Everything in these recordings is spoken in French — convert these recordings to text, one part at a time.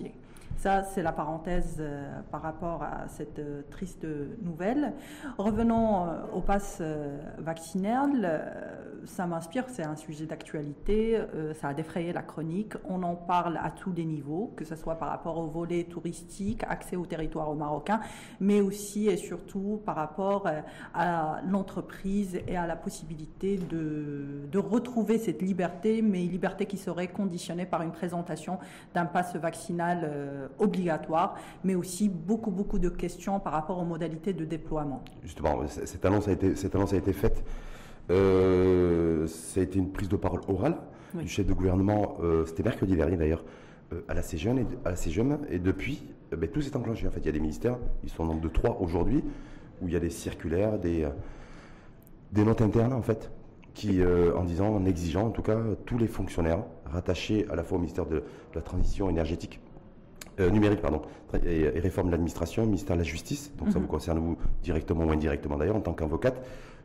entier. Ça, c'est la parenthèse euh, par rapport à cette euh, triste nouvelle. Revenons euh, au pass vaccinal. ça m'inspire, c'est un sujet d'actualité. ça a défrayé la chronique. On en parle à tous les niveaux, que ce soit par rapport au volet touristique, accès au territoire marocain, mais aussi et surtout par rapport à l'entreprise et à la possibilité de, de retrouver cette liberté, mais liberté qui serait conditionnée par une présentation d'un pass vaccinal obligatoire, mais aussi beaucoup, beaucoup de questions par rapport aux modalités de déploiement. Justement, cette annonce a été, cette annonce a été faite. Euh, ça a été une prise de parole orale du chef de gouvernement, euh, c'était mercredi dernier d'ailleurs, euh, à la CGM et, à la et depuis, ben, tout s'est enclenché. En fait, il y a des ministères, ils sont nombre de trois aujourd'hui, où il y a des circulaires, des, des notes internes en fait, qui, en disant, en exigeant en tout cas tous les fonctionnaires rattachés à la fois au ministère de la Transition énergétique euh, numérique, pardon, et, réforme de l'administration, ministère de la Justice, donc ça mhm. vous concerne vous directement ou indirectement d'ailleurs en tant qu'avocate,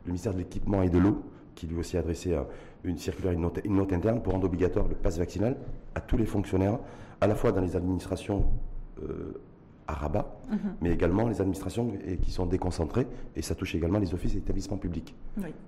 le ministère de l'équipement et de l'eau, qui lui aussi a adressé euh, une circulaire, une note, interne pour rendre obligatoire le pass vaccinal à tous les fonctionnaires, à la fois dans les administrations euh, à Rabat, mhm. mais également les administrations qui sont déconcentrées, et ça touche également les offices et établissements publics.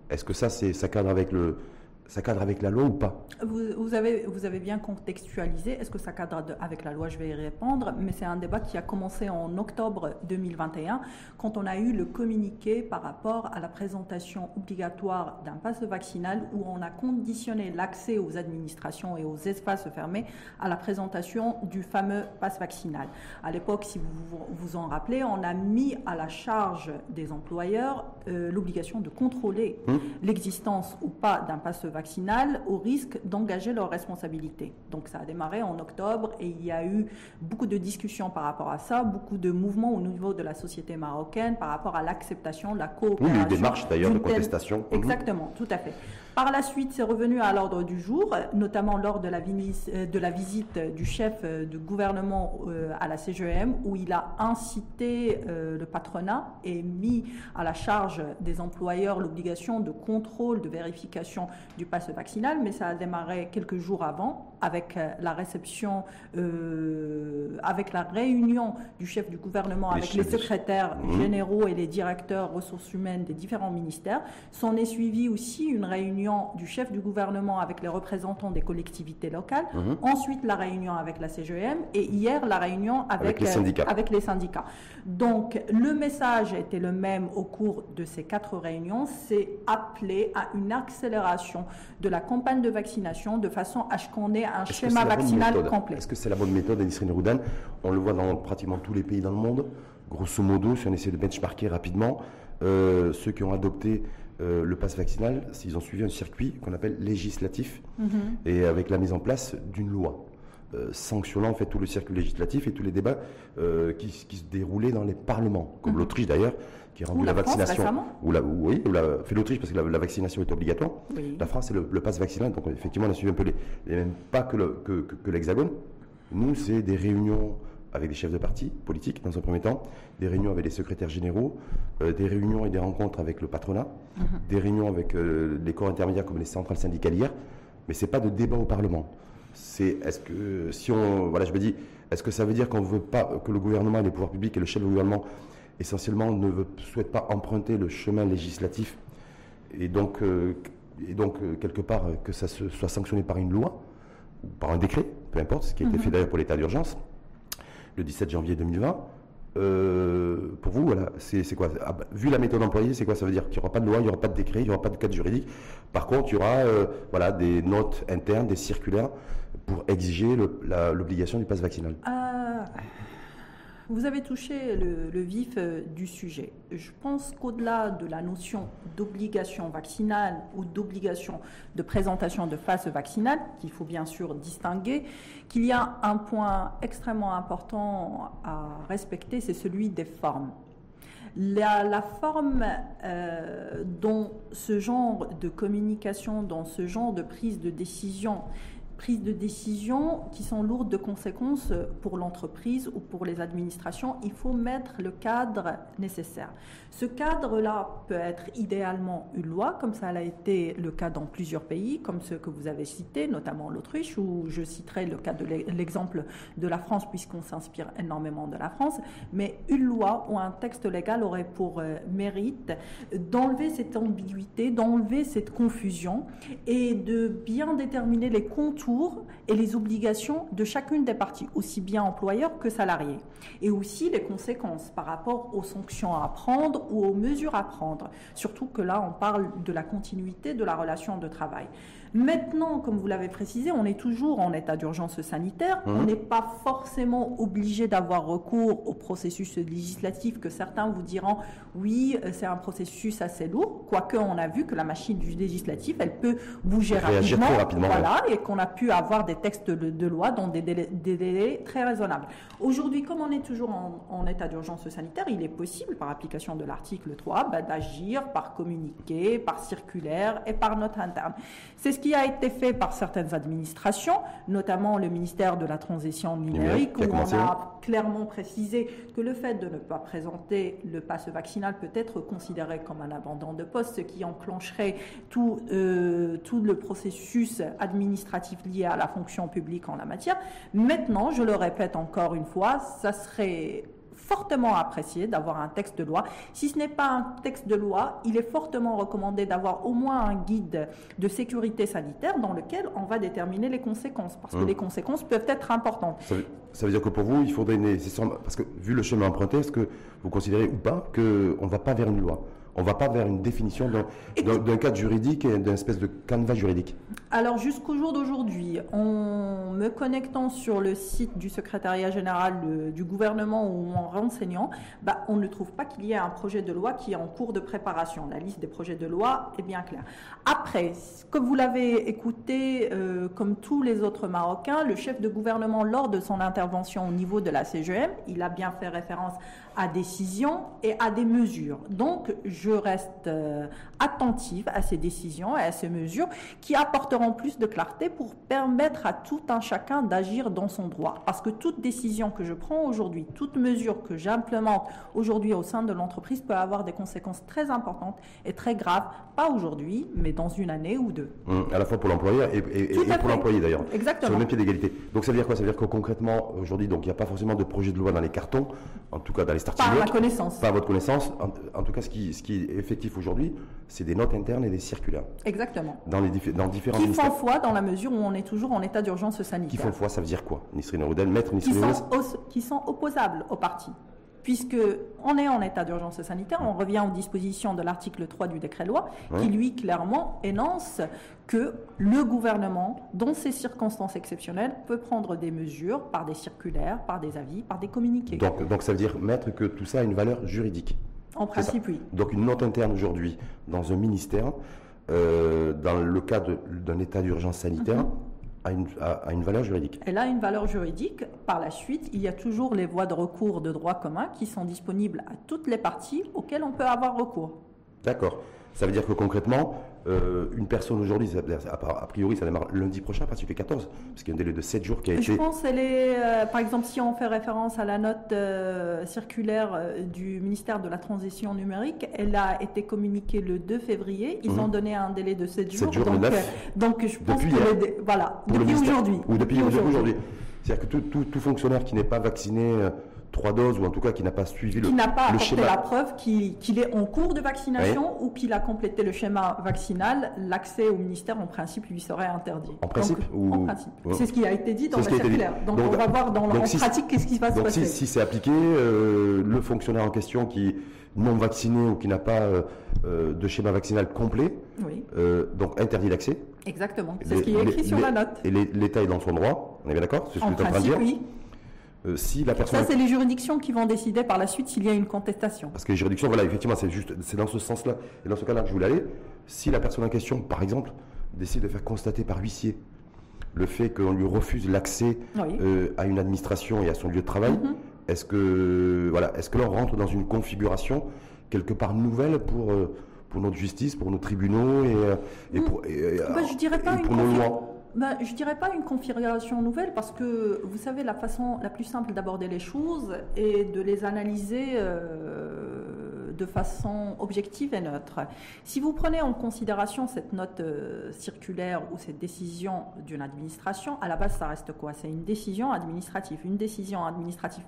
Est-ce que ça, ça cadre avec le, ça cadre avec la loi ou pas? Vous, avez, vous avez bien contextualisé. Est-ce que ça cadre avec la loi? Je vais y répondre. Mais c'est un débat qui a commencé en octobre 2021, quand on a eu le communiqué par rapport à la présentation obligatoire d'un passe vaccinal, où on a conditionné l'accès aux administrations et aux espaces fermés à la présentation du fameux passe vaccinal. À l'époque, si vous vous en rappelez, on a mis à la charge des employeurs euh, l'obligation de contrôler hum. l'existence ou pas d'un passe vaccinal vaccinale au risque d'engager leurs responsabilités. Donc ça a démarré en octobre et il y a eu beaucoup de discussions par rapport à ça, beaucoup de mouvements au niveau de la société marocaine par rapport à l'acceptation, la coopération. Oui, des d'ailleurs de contestation. Mhm. Exactement, tout à fait. Par la suite, c'est revenu à l'ordre du jour, notamment lors de la, euh, visite du chef euh, de gouvernement euh, à la CGM, où il a incité le patronat et mis à la charge des employeurs l'obligation de contrôle, de vérification du passe vaccinal, mais ça a démarré quelques jours avant avec la réception, avec la réunion du chef du gouvernement, avec les secrétaires mmh. généraux et les directeurs ressources humaines des différents ministères. S'en est suivi aussi une réunion du chef du gouvernement avec les représentants des collectivités locales, mhm. ensuite la réunion avec la CGM et hier la réunion avec, les, syndicats. avec les syndicats. Donc le message était le même au cours de ces quatre réunions, c'est appeler à une accélération de la campagne de vaccination de façon à ce qu'on ait un schéma vaccinal complet. Est-ce que c'est la bonne méthode, Anisrine Roudan On le voit dans pratiquement tous les pays dans le monde. Grosso modo, si on essaie de benchmarker rapidement, euh, ceux qui ont adopté euh, le pass vaccinal, s'ils ont suivi un circuit qu'on appelle législatif, mhm. et avec la mise en place d'une loi. Euh, sanctionnant en fait tout le circuit législatif et tous les débats euh, qui, se déroulaient dans les parlements, comme mhm. l'Autriche d'ailleurs, qui a rendu la, vaccination. ou la, oui, ou la, fait l'Autriche parce que la, vaccination est obligatoire. La France, c'est le, pass vaccinal, donc effectivement, on a suivi un peu les, mêmes pas que l'Hexagone. Nous, c'est des réunions avec des chefs de parti politiques dans un premier temps, des réunions avec les secrétaires généraux, euh, des réunions et des rencontres avec le patronat, mhm. des réunions avec euh, les corps intermédiaires comme les centrales syndicalières, mais c'est pas de débat au Parlement. C'est est-ce que si on voilà je me dis est-ce que ça veut dire qu'on veut pas que le gouvernement, les pouvoirs publics et le chef du gouvernement essentiellement ne veut, souhaite pas emprunter le chemin législatif et donc euh, et donc quelque part que ça se, soit sanctionné par une loi ou par un décret, peu importe, ce qui a été mhm. fait d'ailleurs pour l'état d'urgence le 17 janvier 2020. Euh, pour vous, voilà, c'est quoi? Ah, bah, Vu la méthode employée, c'est quoi Ça veut dire? Qu'il n'y aura pas de loi, il n'y aura pas de décret, il n'y aura pas de cadre juridique. Par contre, il y aura euh, voilà, des notes internes, des circulaires pour exiger l'obligation du pass vaccinal. Vous avez touché le, vif euh, du sujet. Je pense qu'au-delà de la notion d'obligation vaccinale ou d'obligation de présentation de phase vaccinale, qu'il faut bien sûr distinguer, qu'il y a un point extrêmement important à respecter, c'est celui des formes. La, forme euh, dont ce genre de communication, dans ce genre de prise de décision prises de décision qui sont lourdes de conséquences pour l'entreprise ou pour les administrations, il faut mettre le cadre nécessaire. Ce cadre-là peut être idéalement une loi, comme ça a été le cas dans plusieurs pays, comme ceux que vous avez cités, notamment l'Autriche, où je citerai le cas de l'exemple de la France, puisqu'on s'inspire énormément de la France. Mais une loi ou un texte légal aurait pour euh, mérite d'enlever cette ambiguïté, d'enlever cette confusion et de bien déterminer les contours et les obligations de chacune des parties, aussi bien employeurs que salariés, et aussi les conséquences par rapport aux sanctions à prendre ou aux mesures à prendre. Surtout que là, on parle de la continuité de la relation de travail. Maintenant, comme vous l'avez précisé, on est toujours en état d'urgence sanitaire. Mmh. On n'est pas forcément obligé d'avoir recours au processus législatif que certains vous diront oui, euh, c'est un processus assez lourd, quoique on a vu que la machine du législatif, elle peut bouger rapidement, rapidement, voilà, et qu'on a pu avoir des textes de, loi dans des délais, très raisonnables. Aujourd'hui, comme on est toujours en, état d'urgence sanitaire, il est possible, par application de l'article 3, bah, d'agir par communiqué, par circulaire et par note interne. C'est ce qui a été fait par certaines administrations, notamment le ministère de la Transition numérique, où on a clairement précisé que le fait de ne pas présenter le passe vaccinal peut être considéré comme un abandon de poste, ce qui enclencherait tout, euh, tout le processus administratif lié à la fonction publique en la matière. Maintenant, je le répète encore une fois, ça serait fortement apprécié d'avoir un texte de loi. Si ce n'est pas un texte de loi, il est fortement recommandé d'avoir au moins un guide de sécurité sanitaire dans lequel on va déterminer les conséquences, parce que hum. les conséquences peuvent être importantes. Ça veut, dire que pour vous, il faudrait nécessairement, parce que vu le chemin emprunté, est-ce que vous considérez ou pas qu'on ne va pas vers une loi? On ne va pas vers une définition d'un cadre juridique et d'une espèce de canevas juridique? Alors jusqu'au jour d'aujourd'hui, en me connectant sur le site du secrétariat général du gouvernement ou en renseignant, bah, on ne trouve pas qu'il y ait un projet de loi qui est en cours de préparation. La liste des projets de loi est bien claire. Après, comme vous l'avez écouté, euh, comme tous les autres Marocains, le chef de gouvernement, lors de son intervention au niveau de la CGM, il a bien fait référence à décisions et à des mesures. Donc, je reste euh, attentive à ces décisions et à ces mesures qui apporteront plus de clarté pour permettre à tout un chacun d'agir dans son droit. Parce que toute décision que je prends aujourd'hui, toute mesure que j'implémente aujourd'hui au sein de l'entreprise peut avoir des conséquences très importantes et très graves, pas aujourd'hui, mais dans une année ou deux. Mmh, à la fois pour l'employeur et, pour l'employé d'ailleurs. Exactement. Sur le même pied d'égalité. Donc ça veut dire quoi? Ça veut dire que concrètement, aujourd'hui, donc il n'y a pas forcément de projet de loi dans les cartons, en tout cas dans les starting Par ma connaissance. Pas à votre connaissance. En, tout cas, ce qui, ce qui est effectif aujourd'hui, c'est des notes internes et des circulaires. Exactement. Dans, les dans différents Qui font foi dans la mesure où on est toujours en état d'urgence sanitaire. Qui font foi, ça veut dire quoi Nisrine Roudel, maître Nisrine qui sont, qui sont opposables au parti puisque on est en état d'urgence sanitaire, on revient aux dispositions de l'article 3 du décret-loi, qui lui clairement énonce que le gouvernement, dans ces circonstances exceptionnelles, peut prendre des mesures par des circulaires, par des avis, par des communiqués. Donc, donc ça veut dire, maître, que tout ça a une valeur juridique En principe, oui. Donc une note interne aujourd'hui dans un ministère, euh, dans le cas d'un état d'urgence sanitaire, mhm a une, une, valeur juridique. Elle a une valeur juridique. Par la suite, il y a toujours les voies de recours de droit commun qui sont disponibles à toutes les parties auxquelles on peut avoir recours. D'accord. Ça veut dire que concrètement, euh, une personne aujourd'hui, a priori, ça démarre lundi prochain, parce qu'il fait 14, parce qu'il y a un délai de 7 jours qui a été. Je pense qu'elle est, euh, par exemple, si on fait référence à la note euh, circulaire du ministère de la Transition numérique, elle a été communiquée le 2 février. Ils ont mhm. donné un délai de 7 jours. 7 jours donc, donc, je pense que. voilà, depuis aujourd'hui. Ou depuis, aujourd'hui. C'est-à-dire que tout, tout, fonctionnaire qui n'est pas vacciné trois doses ou en tout cas qui n'a pas suivi le, qui n'a pas apporté la preuve qu'il est en cours de vaccination ou qu'il a complété le schéma vaccinal, l'accès au ministère en principe lui serait interdit. En principe ou... C'est ce qui a été dit dans la circulaire. Donc, on va voir dans, en pratique qu'est-ce qui se passe. Donc si, si c'est appliqué, euh, le fonctionnaire en question qui non vacciné ou qui n'a pas euh, euh, de schéma vaccinal complet, donc interdit d'accès. Exactement. C'est ce qui est écrit sur la note. Et l'État est dans son droit. On est bien d'accord? C'est ce que en train de dire? Oui. Euh, si la personne... Ça, c'est les juridictions qui vont décider par la suite s'il y a une contestation. Parce que les juridictions, voilà, effectivement, c'est juste, c'est dans ce sens-là, et dans ce cas-là que je voulais aller. Si la personne en question, par exemple, décide de faire constater par huissier le fait qu'on lui refuse l'accès euh, à une administration et à son lieu de travail, mhm. est-ce que, voilà, est-ce que l'on rentre dans une configuration quelque part nouvelle pour euh, pour notre justice, pour nos tribunaux et, et pour, et, bah, je dirais pas une pour nos lois? Ben, Je ne dirais pas une configuration nouvelle parce que vous savez, la façon la plus simple d'aborder les choses est de les analyser euh, de façon objective et neutre. Si vous prenez en considération cette note euh, circulaire ou cette décision d'une administration, à la base, ça reste quoi? C'est une décision administrative. Une décision administrative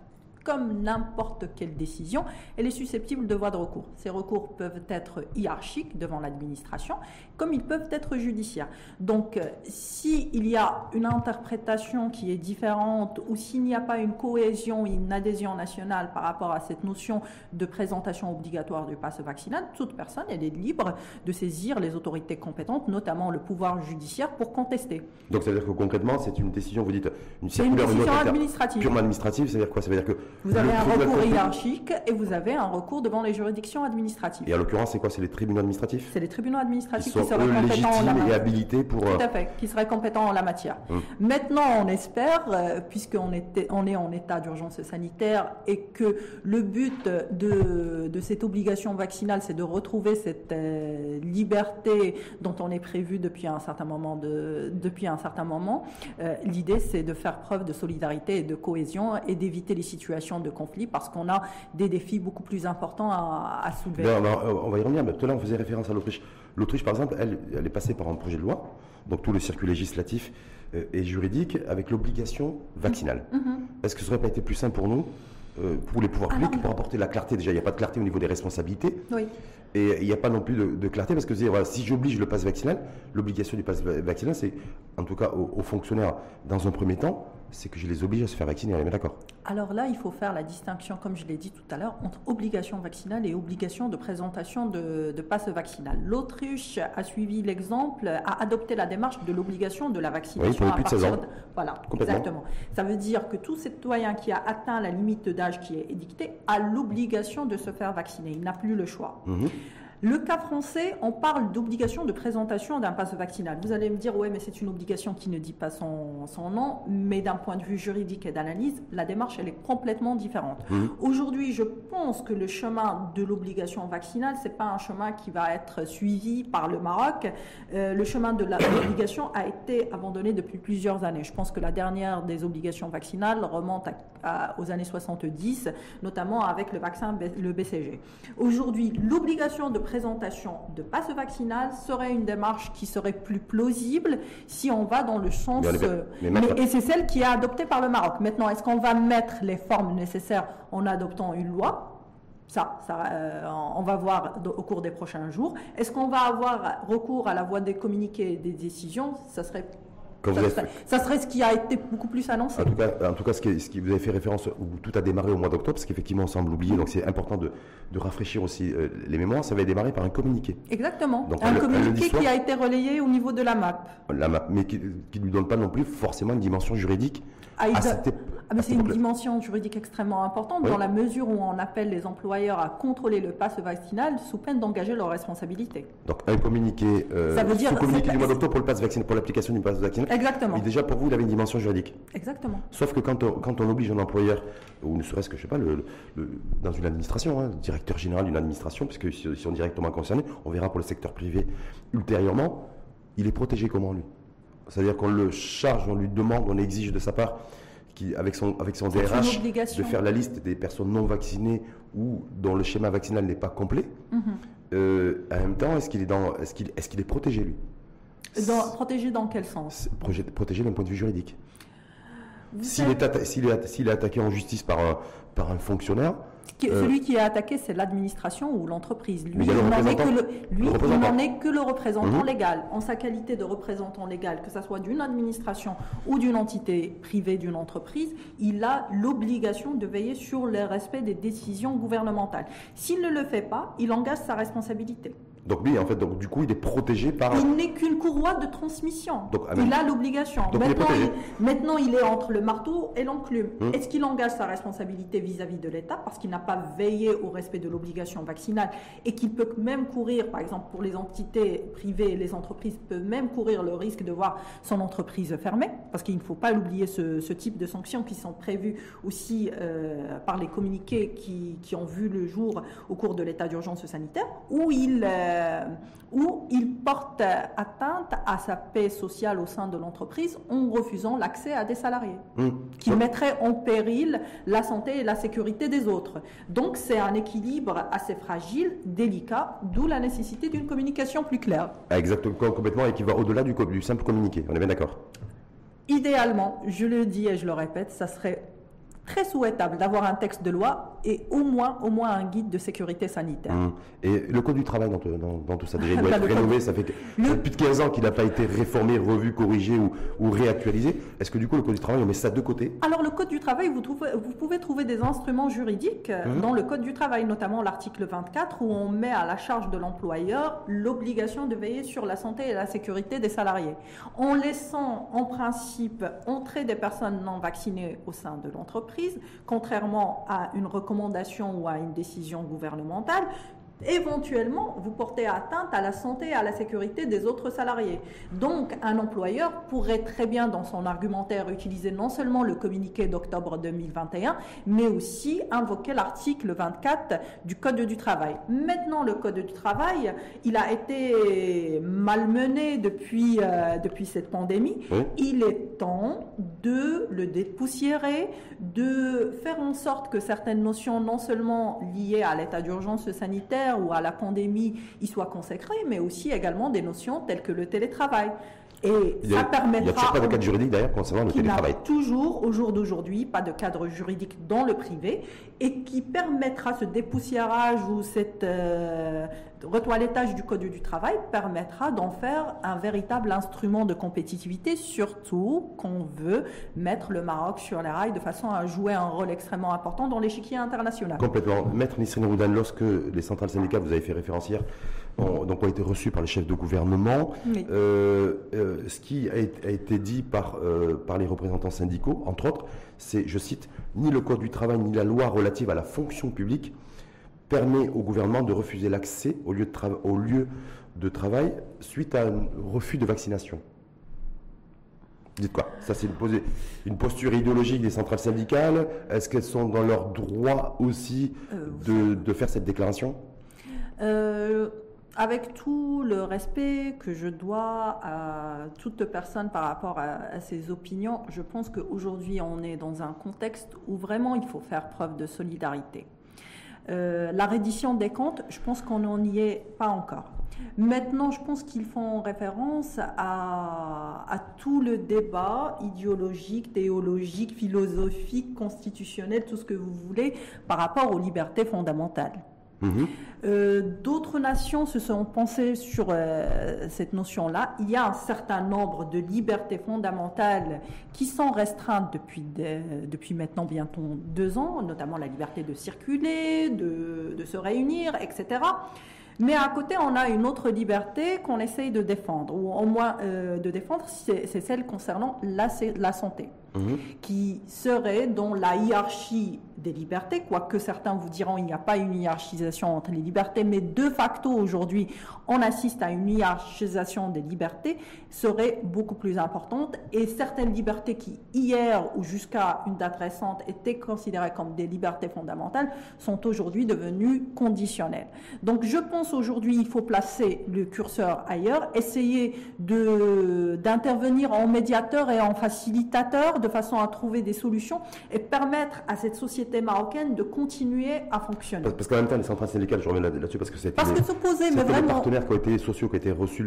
comme n'importe quelle décision, elle est susceptible de voie de recours. Ces recours peuvent être hiérarchiques devant l'administration, comme ils peuvent être judiciaires. Donc, euh, s'il y a une interprétation qui est différente ou s'il n'y a pas une cohésion, une adhésion nationale par rapport à cette notion de présentation obligatoire du passe vaccinal, toute personne elle est libre de saisir les autorités compétentes, notamment le pouvoir judiciaire, pour contester. Donc, ça veut dire que concrètement, c'est une décision, vous dites, une circulaire, une décision administrative. purement administrative, c'est-à-dire quoi? Ça veut dire que vous avez un recours hiérarchique et vous avez un recours devant les juridictions administratives. Et en l'occurrence, c'est quoi? C'est les tribunaux administratifs? C'est les tribunaux administratifs qui, seraient compétents en la matière. et habilités pour. Tout à euh, fait, qui seraient compétents en la matière. Hum. Maintenant, on espère, euh, puisqu'on on est en état d'urgence sanitaire et que le but de, de cette obligation vaccinale, c'est de retrouver cette euh, liberté dont on est prévu depuis un certain moment. De, depuis un certain moment, l'idée, c'est de faire preuve de solidarité et de cohésion et d'éviter les situations de conflit parce qu'on a des défis beaucoup plus importants à, soulever. Ben, on va y revenir, mais tout à l'heure on faisait référence à l'Autriche. L'Autriche, par exemple, elle, elle est passée par un projet de loi, donc tout le circuit législatif euh, et juridique, avec l'obligation vaccinale. Mm-hmm. Est-ce que ce n'aurait pas été plus simple pour nous euh, pour les pouvoirs publics, pour apporter la clarté? Déjà, il n'y a pas de clarté au niveau des responsabilités. Oui. Et il n'y a pas non plus de, clarté parce que si j'oblige le pass vaccinal, l'obligation du pass vaccinal, c'est, en tout cas aux, fonctionnaires, dans un premier temps, c'est que je les oblige à se faire vacciner. On est d'accord Alors là, il faut faire la distinction, comme je l'ai dit tout à l'heure, entre obligation vaccinale et obligation de présentation de, de passe vaccinal. L'Autriche a suivi l'exemple, a adopté la démarche de l'obligation de la vaccination. Oui, pour plus de 16 ans. Voilà, exactement. Ça veut dire que tout citoyen qui a atteint la limite d'âge qui est édictée a l'obligation de se faire vacciner. Il n'a plus le choix. Mhm. Le cas français, on parle d'obligation de présentation d'un passe vaccinal. Vous allez me dire, ouais, mais c'est une obligation qui ne dit pas son, nom, mais d'un point de vue juridique et d'analyse, la démarche, elle est complètement différente. Mmh. Aujourd'hui, je pense que le chemin de l'obligation vaccinale, c'est pas un chemin qui va être suivi par le Maroc. Euh, le chemin de l'obligation a été abandonné depuis plusieurs années. Je pense que la dernière des obligations vaccinales remonte aux années 70, notamment avec le vaccin, le BCG. Aujourd'hui, l'obligation de présentation de passe vaccinal serait une démarche qui serait plus plausible si on va dans le sens... Euh, et c'est celle qui est adoptée par le Maroc. Maintenant, est-ce qu'on va mettre les formes nécessaires en adoptant une loi? Ça, ça euh, on va voir au cours des prochains jours. Est-ce qu'on va avoir recours à la voie des communiqués et des décisions? Ça serait ça, serait, ce qui a été beaucoup plus annoncé. En tout cas, en tout cas ce, qui, ce qui vous avez fait référence, où tout a démarré au mois d'octobre, parce qu'effectivement on semble oublier, donc c'est important de, rafraîchir aussi euh, les mémoires, ça avait démarré par un communiqué. Exactement, un communiqué qui a été relayé au niveau de la MAP. La MAP, mais qui ne lui donne pas non plus forcément une dimension juridique. Ah, ah, c'est une dimension juridique extrêmement importante dans la mesure où on appelle les employeurs à contrôler le passe vaccinal sous peine d'engager leurs responsabilités. Donc un communiqué, euh, ça veut dire communiqué du mois d'octobre pour le passe vaccinal, pour l'application du passe vaccinal. Exactement. Mais déjà pour vous, il avait une dimension juridique. Exactement. Sauf que quand on, quand on oblige un employeur, ou ne serait-ce que je sais pas, le, dans une administration, hein, directeur général d'une administration, puisque ils sont directement concernés, on verra pour le secteur privé ultérieurement, il est protégé comment lui? C'est-à-dire qu'on le charge, on lui demande, on exige de sa part avec son, avec son DRH, de faire la liste des personnes non vaccinées ou dont le schéma vaccinal n'est pas complet. Mhm. Euh, en même temps, est-ce qu'il est, dans, est, qu'il, est, qu'il est protégé, lui? Protégé dans quel sens? Protégé d'un point de vue juridique. S'il est, s'il est, s'il est, attaqué en justice par un, par un fonctionnaire, euh, celui qui est attaqué, c'est l'administration ou l'entreprise. Lui, il n'en est, que le, que le représentant mhm. légal. En sa qualité de représentant légal, que ce soit d'une administration ou d'une entité privée d'une entreprise, il a l'obligation de veiller sur le respect des décisions gouvernementales. S'il ne le fait pas, il engage sa responsabilité. Donc lui, en fait, donc, du coup, il est protégé par... Il n'est qu'une courroie de transmission. Donc, ah, il a l'obligation. Maintenant, il, maintenant, il est entre le marteau et l'enclume. Hum. Est-ce qu'il engage sa responsabilité vis-à-vis de l'État parce qu'il n'a pas veillé au respect de l'obligation vaccinale et qu'il peut même courir, par exemple, pour les entités privées, les entreprises peuvent même courir le risque de voir son entreprise fermée parce qu'il ne faut pas l'oublier, ce, ce, type de sanctions qui sont prévues aussi euh, par les communiqués qui, qui, ont vu le jour au cours de l'état d'urgence sanitaire où il... Euh, euh, où il porte atteinte à sa paix sociale au sein de l'entreprise en refusant l'accès à des salariés, Mmh. qui mettraient en péril la santé et la sécurité des autres. Donc c'est un équilibre assez fragile, délicat, d'où la nécessité d'une communication plus claire. Exactement, complètement, et qui va au-delà du, du simple communiqué. On est bien d'accord? Idéalement, je le dis et je le répète, ça serait très souhaitable d'avoir un texte de loi et au moins, au moins un guide de sécurité sanitaire. Mmh. Et le code du travail dans, tout- dans- dans tout ça, déjà, il doit être rénové. Ça fait, que- Le- plus de 15 ans qu'il n'a pas été réformé, revu, corrigé ou, ou réactualisé. Est-ce que du coup, le code du travail, on met ça de côté? Alors le Code du travail, vous, trouvez- vous pouvez trouver des instruments juridiques Mhm. dans le Code du travail, notamment l'article 24, où on met à la charge de l'employeur l'obligation de veiller sur la santé et la sécurité des salariés, en laissant en principe entrer des personnes non vaccinées au sein de l'entreprise, contrairement à une recommandation ou à une décision gouvernementale. Éventuellement, vous portez atteinte à la santé et à la sécurité des autres salariés. Donc, un employeur pourrait très bien, dans son argumentaire, utiliser non seulement le communiqué d'octobre 2021, mais aussi invoquer l'article 24 du Code du travail. Maintenant, le Code du travail, il a été malmené depuis, euh, depuis cette pandémie. Oui. Il est temps de le dépoussiérer, de faire en sorte que certaines notions, non seulement liées à l'état d'urgence sanitaire ou à la pandémie, y soient consacrées, mais aussi également des notions telles que le télétravail. Et Il y a, ça permettra. il y a toujours pas de cadre juridique d'ailleurs concernant le télétravail. toujours, au jour d'aujourd'hui, pas de cadre juridique dans le privé et qui permettra ce dépoussiérage ou cette euh, retoilettage du Code du travail permettra d'en faire un véritable instrument de compétitivité, surtout qu'on veut mettre le Maroc sur les rails de façon à jouer un rôle extrêmement important dans l'échiquier international. Complètement. Maître Nisrine Roudan, lorsque les centrales syndicales, vous avez fait référence hier, ont, donc ont été reçues par les chefs de gouvernement, Oui. euh, euh, ce qui a, été- a été dit par, euh, par les représentants syndicaux, entre autres, c'est, je cite, ni le Code du travail ni la loi relative à la fonction publique permet au gouvernement de refuser l'accès au lieu de, trava- au lieu de travail suite à un refus de vaccination. Dites quoi? Ça, c'est une, posture idéologique des centrales syndicales. Est-ce qu'elles sont dans leur droit aussi Euh, de, de faire cette déclaration? Euh, avec tout le respect que je dois à toute personne par rapport à, à ses opinions, je pense qu'aujourd'hui on est dans un contexte où vraiment il faut faire preuve de solidarité. Euh, la reddition des comptes, je pense qu'on n'en y est pas encore. Maintenant, je pense qu'ils font référence à, à tout le débat idéologique, théologique, philosophique, constitutionnel, tout ce que vous voulez, par rapport aux libertés fondamentales. Mhm. Euh, D'autres nations se sont pensées sur euh, cette notion-là. Il y a un certain nombre de libertés fondamentales qui sont restreintes depuis, depuis maintenant bientôt deux ans, notamment la liberté de circuler, de, se réunir, etc. Mais à côté, on a une autre liberté qu'on essaye de défendre, ou au moins euh, de défendre, c'est celle concernant la santé Mhm. qui serait dans la hiérarchie des libertés, quoique certains vous diront il n'y a pas une hiérarchisation entre les libertés, mais de facto aujourd'hui on assiste à une hiérarchisation des libertés, serait beaucoup plus importante et certaines libertés qui hier ou jusqu'à une date récente étaient considérées comme des libertés fondamentales sont aujourd'hui devenues conditionnelles. Donc je pense aujourd'hui il faut placer le curseur ailleurs, essayer d'intervenir en médiateur et en facilitateur façon à trouver des solutions et permettre à cette société marocaine de continuer à fonctionner. Parce, parce qu'en même temps, les centrales syndicales, je reviens là- là-dessus parce que c'était Parce que s'opposer, mais c'était les vraiment, partenaires qui ont été sociaux, qui ont été reçus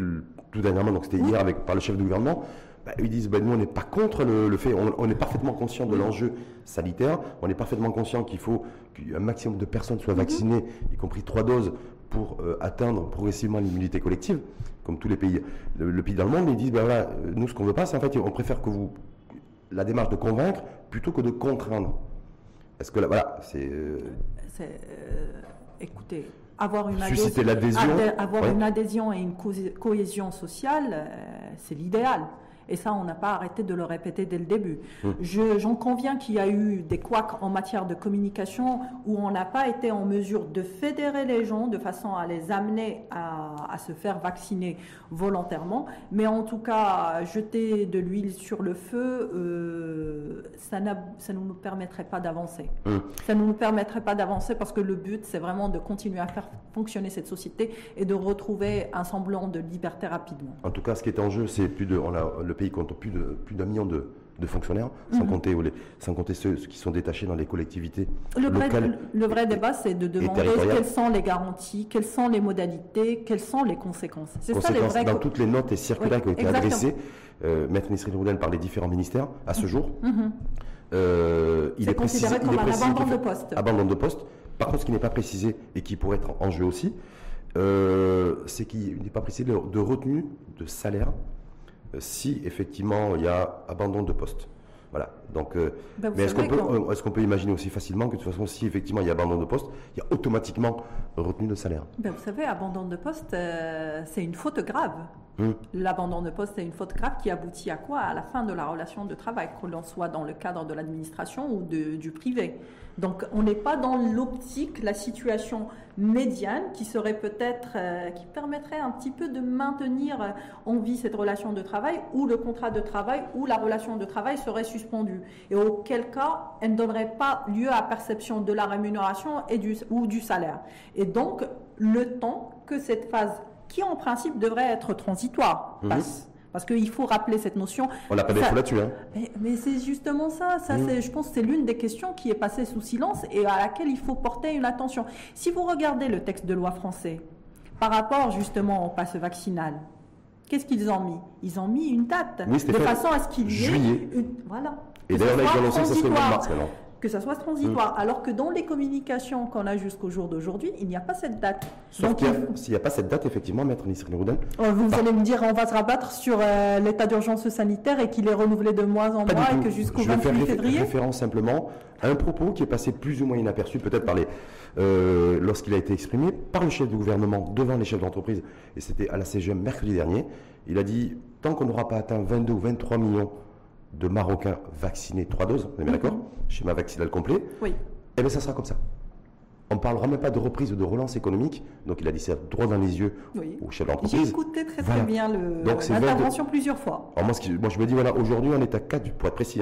tout dernièrement, donc c'était Oui. hier avec, par le chef du gouvernement. bah, ils disent, bah, nous, on n'est pas contre le, le fait, on, on est parfaitement conscient de l'enjeu sanitaire, on est parfaitement conscient qu'il faut qu'un maximum de personnes Mhm. soient vaccinées, y compris trois doses, pour euh, atteindre progressivement l'immunité collective, comme tous les pays, le, le pays dans le monde. Ils disent, bah, voilà, euh, nous, ce qu'on veut pas, c'est en fait, on préfère que vous, la démarche de convaincre plutôt que de contraindre. Est-ce que là, voilà, c'est. euh, c'est, euh, écoutez, avoir une adhésion, avoir ouais. une adhésion et une co- cohésion sociale, euh, c'est l'idéal. Et ça, on n'a pas arrêté de le répéter dès le début. Hum. J'en conviens qu'il y a eu des couacs en matière de communication où on n'a pas été en mesure de fédérer les gens de façon à les amener à, se faire vacciner volontairement. Mais en tout cas, jeter de l'huile sur le feu, euh, ça, ça ne nous permettrait pas d'avancer. Hum. Ça ne nous permettrait pas d'avancer parce que le but, c'est vraiment de continuer à faire fonctionner cette société et de retrouver un semblant de liberté rapidement. En tout cas, ce qui est en jeu, c'est plus de, on a, le pays compte plus de plus d'un million de, fonctionnaires, sans, mhm. compter, sans compter ceux, qui sont détachés dans les collectivités le locales. Vrai, le vrai débat, c'est de demander quelles sont les garanties, quelles sont les modalités, quelles sont les conséquences. C'est ça les vraies Dans toutes les notes et circulaires qui ont été adressées, euh, Maître Nisrine par les différents ministères, à ce mhm. jour, mhm. euh, il est, considéré comme un abandon de poste. Abandon de poste. Par contre, ce qui n'est pas précisé et qui pourrait être en jeu aussi, euh, c'est qu'il n'est pas précisé de, retenue de salaire si effectivement il y a abandon de poste. Voilà. Donc, euh, ben, mais est-ce qu'on peut, est qu'on peut imaginer aussi facilement que de toute façon, si effectivement il y a abandon de poste, il y a automatiquement retenue de salaire? Ben, Vous savez, abandon de poste, c'est une faute grave. Hum. L'abandon de poste, c'est une faute grave qui aboutit à quoi? À la fin de la relation de travail, que l'on soit dans le cadre de l'administration ou du privé. Donc on n'est pas dans l'optique, la situation médiane qui serait peut-être, euh, qui permettrait un petit peu de maintenir en vie cette relation de travail ou le contrat de travail ou la relation de travail serait suspendue. Et auquel cas, elle ne donnerait pas lieu à perception de la rémunération et du, ou du salaire. Et donc, le temps que cette phase, qui en principe devrait être transitoire, mhm. passe. Parce qu'il faut rappeler cette notion. On n'a pas des là-dessus. Hein. Mais, c'est justement ça. ça mmh. Je pense que c'est l'une des questions qui est passée sous silence et à laquelle il faut porter une attention. Si vous regardez le texte de loi français par rapport justement au passe vaccinal, qu'est-ce qu'ils ont mis? Ils ont mis une date. de façon à ce qu'il y ait. Juillet. Voilà. Et d'ailleurs, là, ils ont lancé ça serait mars maintenant que ça soit transitoire. Mm. Alors que dans les communications qu'on a jusqu'au jour d'aujourd'hui, il n'y a pas cette date. Sauf s'il n'y a, pas cette date, effectivement, Maître Nisrine Rouden. Oh, vous allez me dire, on va se rabattre sur euh, l'état d'urgence sanitaire et qu'il est renouvelé de mois en mois et que jusqu'au 28 février. Je vais faire référence simplement à un propos qui est passé plus ou moins inaperçu, peut-être par les, euh, lorsqu'il a été exprimé par le chef du gouvernement devant les chefs d'entreprise, et c'était à la CGM mercredi dernier. Il a dit tant qu'on n'aura pas atteint 22 ou 23 millions de Marocains vaccinés, trois doses, on est bien d'accord mhm. Schéma vaccinal complet. Oui. Eh bien, ça sera comme ça. On ne parlera même pas de reprise ou de relance économique. Donc, il a dit ça droit dans les yeux au chef d'entreprise. J'ai écouté très, très bien l'intervention plusieurs fois. moi, moi, je me dis, voilà, aujourd'hui, on est à 4, pour être précis,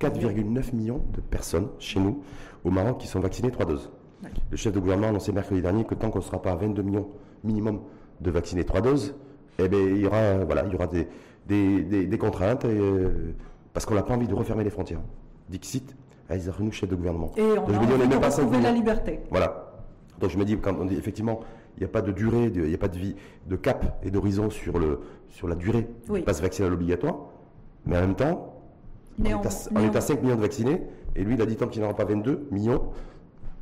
4,9 hein, millions de personnes chez nous, au Maroc, qui sont vaccinées trois doses. Le chef de gouvernement a annoncé mercredi dernier que tant qu'on ne sera pas à 22 millions minimum de vaccinés trois doses, eh bien, il y aura, voilà, il y aura des, des, contraintes, euh, parce qu'on n'a pas envie de refermer les frontières. Dixit, nous chef de gouvernement. Et on Donc, a envie de retrouver la liberté. Voilà. Donc je me dis, quand on dit effectivement, il n'y a pas de durée, il n'y a pas de vie, de cap et d'horizon sur, le, sur la durée du passe vaccinal obligatoire, mais en même temps, on, est à, 5 millions de vaccinés, et lui, il a dit tant qu'il n'y aura pas 22 millions,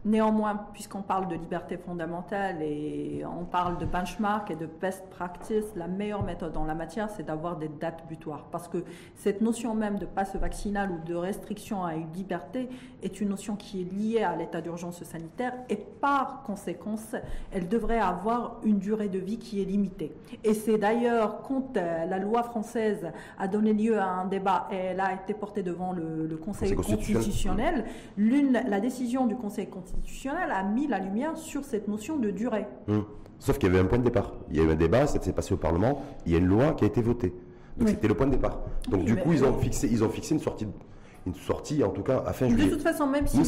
Néanmoins, puisqu'on parle de liberté fondamentale et on parle de benchmark et de best practice, la meilleure méthode en la matière, c'est d'avoir des dates butoirs. Parce que cette notion même de passe vaccinal ou de restriction à une liberté est une notion qui est liée à l'état d'urgence sanitaire et par conséquence, elle devrait avoir une durée de vie qui est limitée. Et c'est d'ailleurs quand euh, la loi française a donné lieu à un débat et elle a été portée devant le, Conseil constitutionnel, l'une, la décision du Conseil constitutionnel a mis la lumière sur cette notion de durée. Hum. Sauf qu'il y avait un point de départ. Il y a eu un débat, ça s'est passé au Parlement, il y a une loi qui a été votée. Donc c'était le point de départ. Donc du coup, ils ont, fixé, ils ont fixé une sortie une sortie, en tout cas, à fin juillet. De toute façon, même si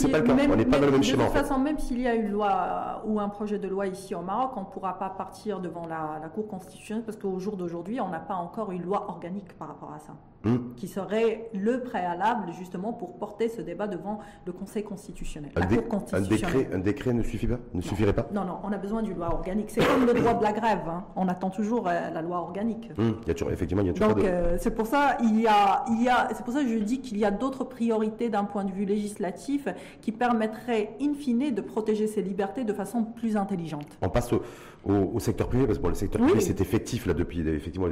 s'il y a une loi ou un projet de loi ici au Maroc, on ne pourra pas partir devant la, la Cour constitutionnelle parce qu'au jour d'aujourd'hui, on n'a pas encore une loi organique par rapport à ça. Hmm. qui serait le préalable justement pour porter ce débat devant le Conseil constitutionnel. Un, décret, un décret ne suffit pas Ne suffirait pas Non, non, on a besoin d'une loi organique. C'est comme le droit de la grève. Hein. On attend toujours euh, la loi organique. Hmm. il y a toujours, effectivement, il y a toujours Donc, euh, c'est pour ça il y a, il y a, c'est pour ça que je dis qu'il y a d'autres priorités d'un point de vue législatif qui permettraient, in fine, de protéger ces libertés de façon plus intelligente. On passe au, au, secteur privé, parce que le secteur privé, c'est effectif là depuis, effectivement,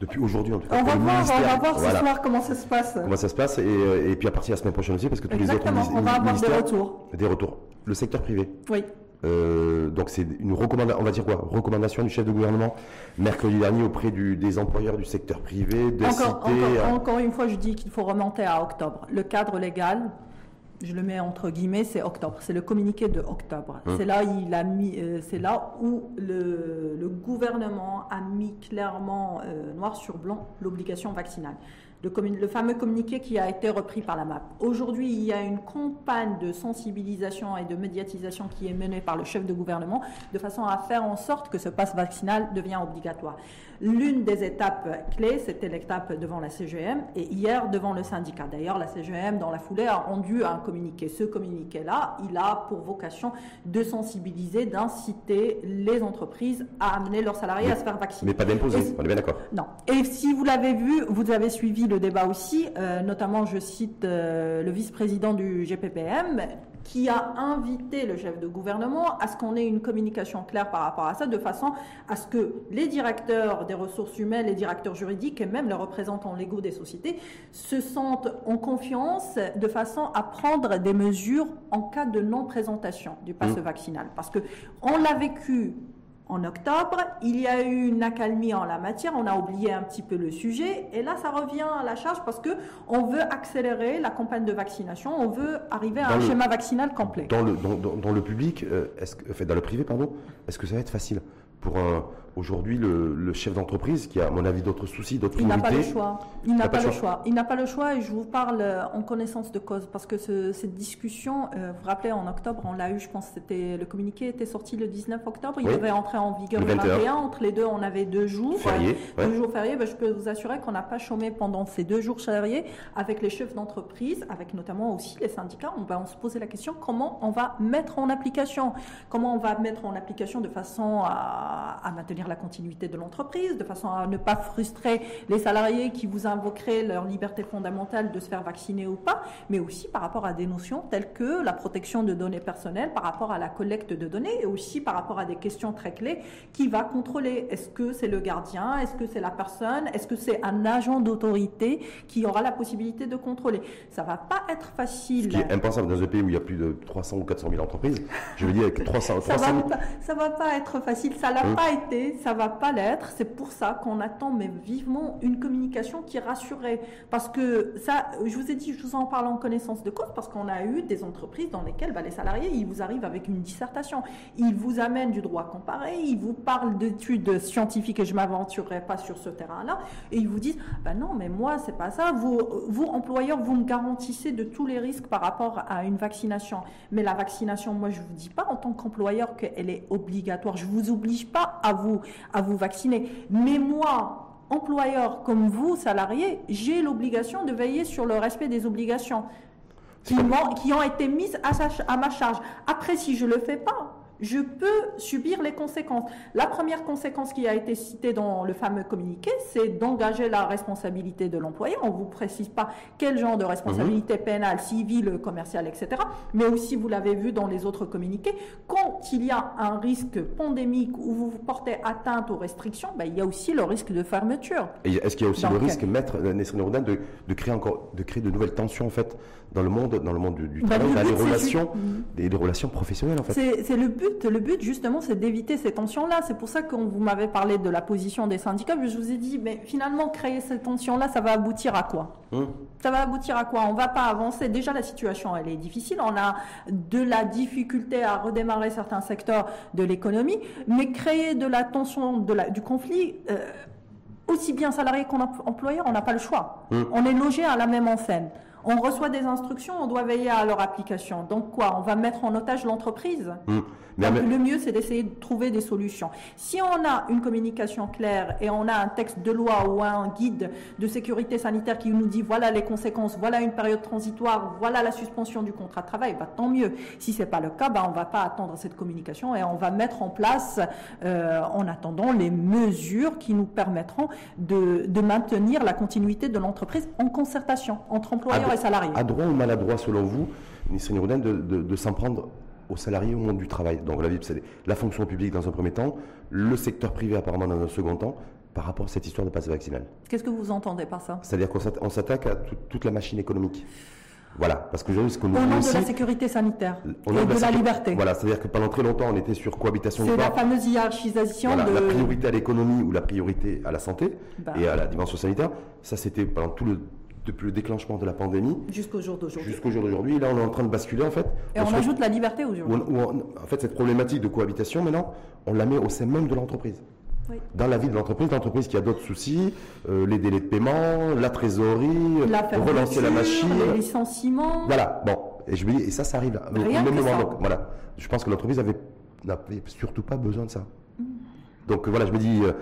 depuis aujourd'hui. En tout cas, on, va voir, on va voir ce soir comment ça se passe. Comment ça se passe, et, euh, et puis à partir de la semaine prochaine aussi, parce que tous les autres on va avoir des retours. Des retours. Le secteur privé. Oui. Euh, donc c'est une recommandation, on va dire quoi? Recommandation du chef de gouvernement mercredi dernier auprès des employeurs du secteur privé, de encore, encore, une fois, je dis qu'il faut remonter à octobre. Le cadre légal, je le mets entre guillemets, c'est octobre. C'est le communiqué de octobre. Hein. C'est là, il a mis, euh, c'est là où le, gouvernement a mis clairement euh, noir sur blanc l'obligation vaccinale le, fameux communiqué qui a été repris par la MAP. Aujourd'hui, il y a une campagne de sensibilisation et de médiatisation qui est menée par le chef de gouvernement de façon à faire en sorte que ce passe vaccinal devient obligatoire. L'une des étapes clés, c'était l'étape devant la CGM et hier devant le syndicat. D'ailleurs, la CGM, dans la foulée, a rendu un communiqué. Ce communiqué-là, il a pour vocation de sensibiliser, d'inciter les entreprises à amener leurs salariés à se faire vacciner. Mais pas d'imposer, on est bien d'accord. Non. Et si vous l'avez vu, vous avez suivi le débat aussi, euh, notamment je cite euh, le vice-président du GPPM qui a invité le chef de gouvernement à ce qu'on ait une communication claire par rapport à ça, de façon à ce que les directeurs des ressources humaines, les directeurs juridiques et même les représentants légaux des sociétés se sentent en confiance de façon à prendre des mesures en cas de non-présentation du passe mmh. vaccinal. Parce que on l'a vécu en octobre. Il y a eu une accalmie en la matière, on a oublié un petit peu le sujet, et là ça revient à la charge parce que on veut accélérer la campagne de vaccination, on veut arriver à un schéma vaccinal complet. Dans le, dans, le public, euh, est-ce que, dans le privé, pardon, est-ce que ça va être facile pour un Aujourd'hui, le, chef d'entreprise, qui a, à mon avis, d'autres soucis, d'autres Il n'a pas le choix. Il n'a pas, le choix. Il n'a pas le choix et je vous parle euh, en connaissance de cause parce que cette discussion, euh, vous vous rappelez, en octobre, on l'a eu, je pense, c'était le communiqué était sorti le 19 octobre. Il devait entrer en vigueur le 21. Entre les deux, on avait deux jours. Deux jours fériés. Ben, je peux vous assurer qu'on n'a pas chômé pendant ces deux jours fériés avec les chefs d'entreprise, avec notamment aussi les syndicats. On va se poser la question comment on va mettre en application, comment on va mettre en application de façon à, à maintenir la continuité de l'entreprise, de façon à ne pas frustrer les salariés qui vous invoqueraient leur liberté fondamentale de se faire vacciner ou pas, mais aussi par rapport à des notions telles que la protection de données personnelles, par rapport à la collecte de données et aussi par rapport à des questions très clés qui va contrôler. Est-ce que c'est le gardien? Est-ce que c'est la personne? Est-ce que c'est un agent d'autorité qui aura la possibilité de contrôler? Ça va pas être facile. Ce qui est impensable dans un pays où il y a plus de 300 ou 400 000 entreprises. Je veux dire, avec 300, 300 ça, va pas, ça va pas être facile. Ça l'a hein pas été ça va pas l'être. C'est pour ça qu'on attend mais vivement une communication qui rassurerait. Parce que ça, je vous ai dit, je vous en parle en connaissance de cause, parce qu'on a eu des entreprises dans lesquelles bah, les salariés, ils vous arrivent avec une dissertation. Ils vous amènent du droit comparé, ils vous parlent d'études scientifiques, et je m'aventurerai pas sur ce terrain-là, et ils vous disent, bah non, mais moi, c'est pas ça. Vous, vous, employeurs, vous me garantissez de tous les risques par rapport à une vaccination. Mais la vaccination, moi, je vous dis pas en tant qu'employeur qu'elle est obligatoire. Je vous oblige pas à vous à vous vacciner. Mais moi, employeur comme vous, salarié, j'ai l'obligation de veiller sur le respect des obligations qui, ont été mises à, à ma charge. Après, si je ne le fais pas, je peux subir les conséquences. La première conséquence qui a été citée dans le fameux communiqué, c'est d'engager la responsabilité de l'employeur. On ne vous précise pas quel genre de responsabilité mhm. pénale, civile, commerciale, etc. Mais aussi, vous l'avez vu dans les autres communiqués, quand il y a un risque pandémique où vous portez atteinte aux restrictions, ben, il y a aussi le risque de fermeture. est-ce qu'il y a aussi le risque, maître Nesrine de, de créer encore, de créer de nouvelles tensions en fait? Dans le monde, dans le monde du, bah, travail, les relations, des, relations professionnelles en fait. C'est le but, le but justement, c'est d'éviter ces tensions-là. C'est pour ça que vous m'avez parlé de la position des syndicats. Je vous ai dit, mais finalement, créer ces tensions-là, ça va aboutir à quoi? Hum. Ça va aboutir à quoi? On va pas avancer. Déjà, la situation, elle est difficile. On a de la difficulté à redémarrer certains secteurs de l'économie, mais créer de la tension, de la, du conflit. Euh, aussi bien salarié qu'employeur, on n'a pas le choix. Hum. On est logé à la même enseigne. On reçoit des instructions, on doit veiller à leur application. Donc quoi On va mettre en otage l'entreprise hmm. Le mieux, c'est d'essayer de trouver des solutions. Si on a une communication claire et on a un texte de loi ou un guide de sécurité sanitaire qui nous dit voilà les conséquences, voilà une période transitoire, voilà la suspension du contrat de travail, bah, tant mieux. Si c'est pas le cas, bah, on va pas attendre cette communication et on va mettre en place, euh, en attendant, les mesures qui nous permettront de, maintenir la continuité de l'entreprise en concertation entre employeurs et salariés. À droit ou maladroit, selon vous, Nisrine Rouden, de, de s'en prendre aux salariés au monde du travail. Donc la, la fonction publique dans un premier temps, le secteur privé apparemment dans un second temps, par rapport à cette histoire de passe vaccinal. Qu'est-ce que vous entendez par ça? C'est-à-dire qu'on s'attaque à toute la machine économique Voilà, parce que ce qu'on Au nom de la sécurité sanitaire et de, la, liberté. Voilà, c'est-à-dire que pendant très longtemps, on était sur cohabitation. C'est la fameuse hiérarchisation de... La priorité à l'économie ou la priorité à la santé bah. et à la dimension sanitaire. Ça, c'était pendant tout le depuis le déclenchement de la pandémie. Jusqu'au jour d'aujourd'hui. Jusqu'au jour d'aujourd'hui. Là, on est en train de basculer, en fait. Et on, ajoute la liberté aujourd'hui. En fait, cette problématique de cohabitation, maintenant, on la met au sein même de l'entreprise. Oui. Dans la vie de l'entreprise, l'entreprise qui a d'autres soucis, euh, les délais de paiement, la trésorerie, la relancer la machine. Les licenciements. Voilà, bon. Et, je me dis, et ça, ça arrive là. Rien même moment. Donc, voilà. Je pense que l'entreprise avait, n'avait surtout pas besoin de ça. Mm. Donc voilà, je me dis. Euh,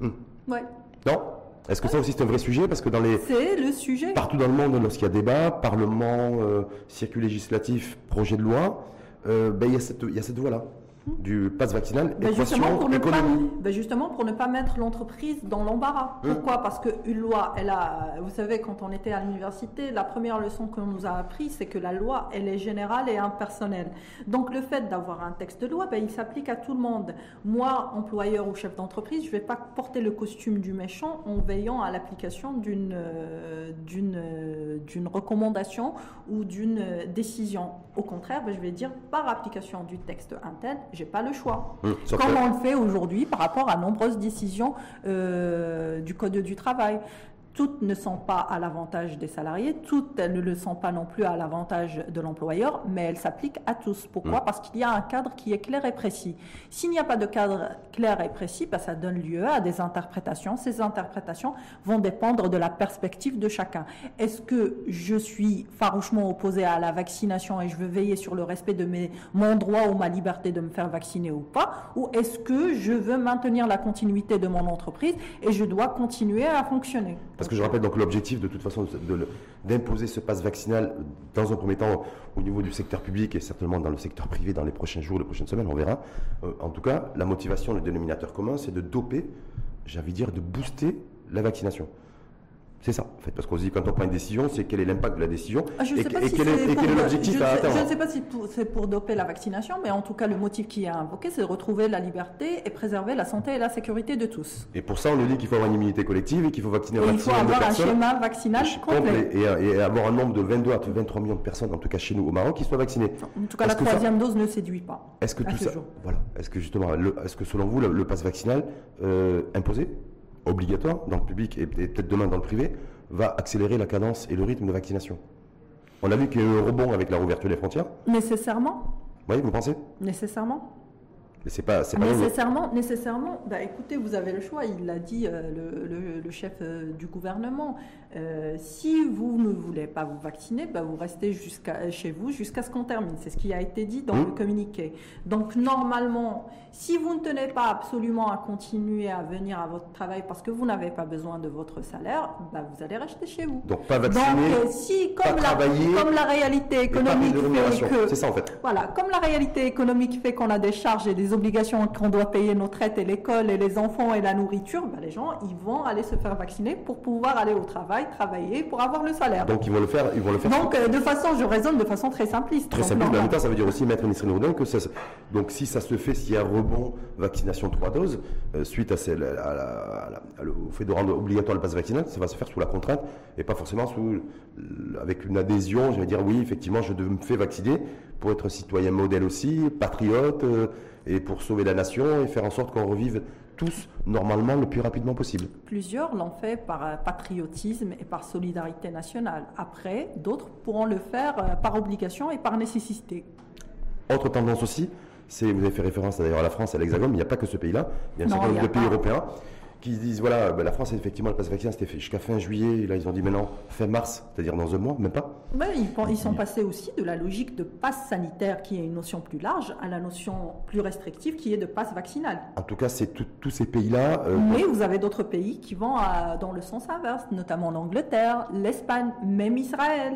hmm. Ouais. Non? Est-ce que ça aussi c'est un vrai sujet? Parce que dans les. C'est le sujet. Partout dans le monde, lorsqu'il y a débat, Parlement, euh, circuit législatif, projet de loi, euh, ben, il y a cette, il y a cette voie-là du pass vaccinal ben justement pour, ne pas, ben justement pour ne pas mettre l'entreprise dans l'embarras. Hum. Pourquoi? Parce qu'une loi, elle a, vous savez, quand on était à l'université, la première leçon qu'on nous a appris, c'est que la loi, elle est générale et impersonnelle. Donc le fait d'avoir un texte de loi, ben, il s'applique à tout le monde. Moi, employeur ou chef d'entreprise, je ne vais pas porter le costume du méchant en veillant à l'application d'une euh, d'une euh, d'une recommandation ou d'une décision. Au contraire, ben, je vais dire par application du texte interne, j'ai pas le choix. Hum, Comme on le fait aujourd'hui par rapport à nombreuses décisions euh, du Code du travail toutes ne sont pas à l'avantage des salariés, toutes elles ne le sont pas non plus à l'avantage de l'employeur, mais elles s'appliquent à tous. Pourquoi mm. Parce qu'il y a un cadre qui est clair et précis. S'il n'y a pas de cadre clair et précis, ben, ça donne lieu à des interprétations. Ces interprétations vont dépendre de la perspective de chacun. Est-ce que je suis farouchement opposé à la vaccination et je veux veiller sur le respect de mes, mon droit ou ma liberté de me faire vacciner ou pas Ou est-ce que je veux maintenir la continuité de mon entreprise et je dois continuer à fonctionner parce que je rappelle donc l'objectif de toute façon d'imposer ce passe vaccinal dans un premier temps au niveau du secteur public et certainement dans le secteur privé dans les prochains jours, les prochaines semaines, on verra. Euh, en tout cas, la motivation, le dénominateur commun, c'est de doper, j'ai envie de dire, de booster la vaccination. C'est ça, en fait, parce qu'on se dit quand on prend une décision, c'est quel est l'impact de la décision ah, et, quel est, l'objectif à atteindre. Je ne sais pas si c'est pour doper la vaccination, mais en tout cas, le motif qui est invoqué, c'est de retrouver la liberté et préserver la santé et la sécurité de tous. Et pour ça, on nous dit qu'il faut avoir une immunité collective et qu'il faut vacciner un maximum de personnes. Il faut avoir un schéma vaccinal complet. Et, avoir un nombre de 22 à 23 millions de personnes, en tout cas chez nous au Maroc, qui soient vaccinées. En tout cas, la troisième dose ne séduit pas. Est-ce que tout ça, voilà, est-ce que justement, est-ce que selon vous, le, passe vaccinal euh, imposé, obligatoire dans le public et peut-être demain dans le privé, va accélérer la cadence et le rythme de vaccination. On a vu qu'il y a eu un rebond avec la rouverture des frontières. Nécessairement. Oui, vous pensez? Nécessairement. Mais c'est pas, pas nécessairement. Nécessairement. Bah, écoutez, vous avez le choix. Il l'a dit euh, le, chef euh, du gouvernement. Euh, si vous ne voulez pas vous vacciner, bah, vous restez jusqu'à chez vous jusqu'à ce qu'on termine. C'est ce qui a été dit dans mmh. le communiqué. Donc normalement, si vous ne tenez pas absolument à continuer à venir à votre travail parce que vous n'avez pas besoin de votre salaire, bah, vous allez rester chez vous. Donc pas vacciner, Donc, si comme la, comme la réalité économique fait que c'est ça en fait. Voilà, comme la réalité économique fait qu'on a des charges et des obligations qu'on doit payer nos traites et l'école et les enfants et la nourriture, ben les gens, ils vont aller se faire vacciner pour pouvoir aller au travail, travailler, pour avoir le salaire. Donc ils vont le faire, ils vont le faire. Donc euh, de façon, je raisonne de façon très simpliste. Très simpliste, mais en même temps, ça veut dire aussi, mettre une Nourdin, que ça, donc si ça se fait, s'il y a un rebond vaccination 3 doses, euh, suite à, celle, au fait de rendre obligatoire le passe vaccinal, ça va se faire sous la contrainte et pas forcément sous, avec une adhésion, je vais dire oui, effectivement, je me fais vacciner pour être citoyen modèle aussi, patriote. Euh, et pour sauver la nation et faire en sorte qu'on revive tous normalement le plus rapidement possible. Plusieurs l'ont fait par euh, patriotisme et par solidarité nationale. Après, d'autres pourront le faire euh, par obligation et par nécessité. Autre tendance aussi, c'est, vous avez fait référence d'ailleurs à la France et à l'Hexagone, mais il n'y a pas que ce pays-là, il y a un certain nombre de pays européens qui disent voilà, ben, la France, effectivement, le passe vaccinal, c'était fait jusqu'à fin juillet. Et là, ils ont dit maintenant, fin mars, c'est-à-dire dans un mois, même pas. Oui, ils, ils, sont passés aussi de la logique de passe sanitaire, qui est une notion plus large, à la notion plus restrictive, qui est de passe vaccinal. En tout cas, c'est tous ces pays-là. Euh, Mais vous avez d'autres pays qui vont dans le sens inverse, notamment l'Angleterre, l'Espagne, même Israël.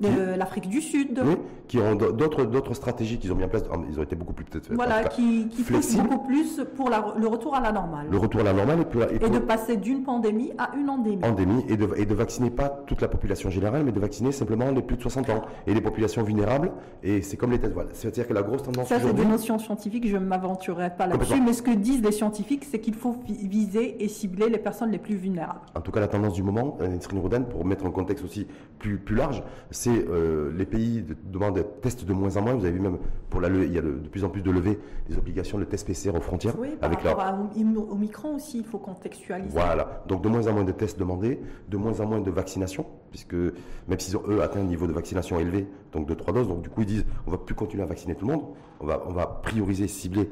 Mhm l'Afrique du Sud. qui ont d'autres, d'autres stratégies qu'ils ont mis en place. Ils ont été beaucoup plus peut-être. Voilà, qui, qui poussent beaucoup plus pour le retour à la normale. Le retour à la normale et, et, de passer d'une pandémie à une endémie. Endémie et de, et de vacciner pas toute la population générale, mais de vacciner simplement les plus de 60 ans et les populations vulnérables. Et c'est comme les tests. Voilà. C'est-à-dire que la grosse tendance. Ça, c'est des notions scientifiques. Je ne m'aventurerai pas là-dessus. Mais ce que disent les scientifiques, c'est qu'il faut viser et cibler les personnes les plus vulnérables. En tout cas, la tendance du moment, Nesrine Rodan, pour mettre un contexte aussi plus, plus large, c'est euh, les pays de- demandent des tests de moins en moins. Vous avez vu même pour la il y a de, de plus en plus de levées des obligations de test PCR aux frontières Oui, par avec rapport leur à Om- Omicron aussi, il faut contextualiser. voilà. Donc de moins en moins de tests demandés, de moins en moins de vaccination, puisque même s'ils ont eux atteint un niveau de vaccination élevé, donc de trois doses, donc du coup ils disent on va plus continuer à vacciner tout le monde, on va on va prioriser, cibler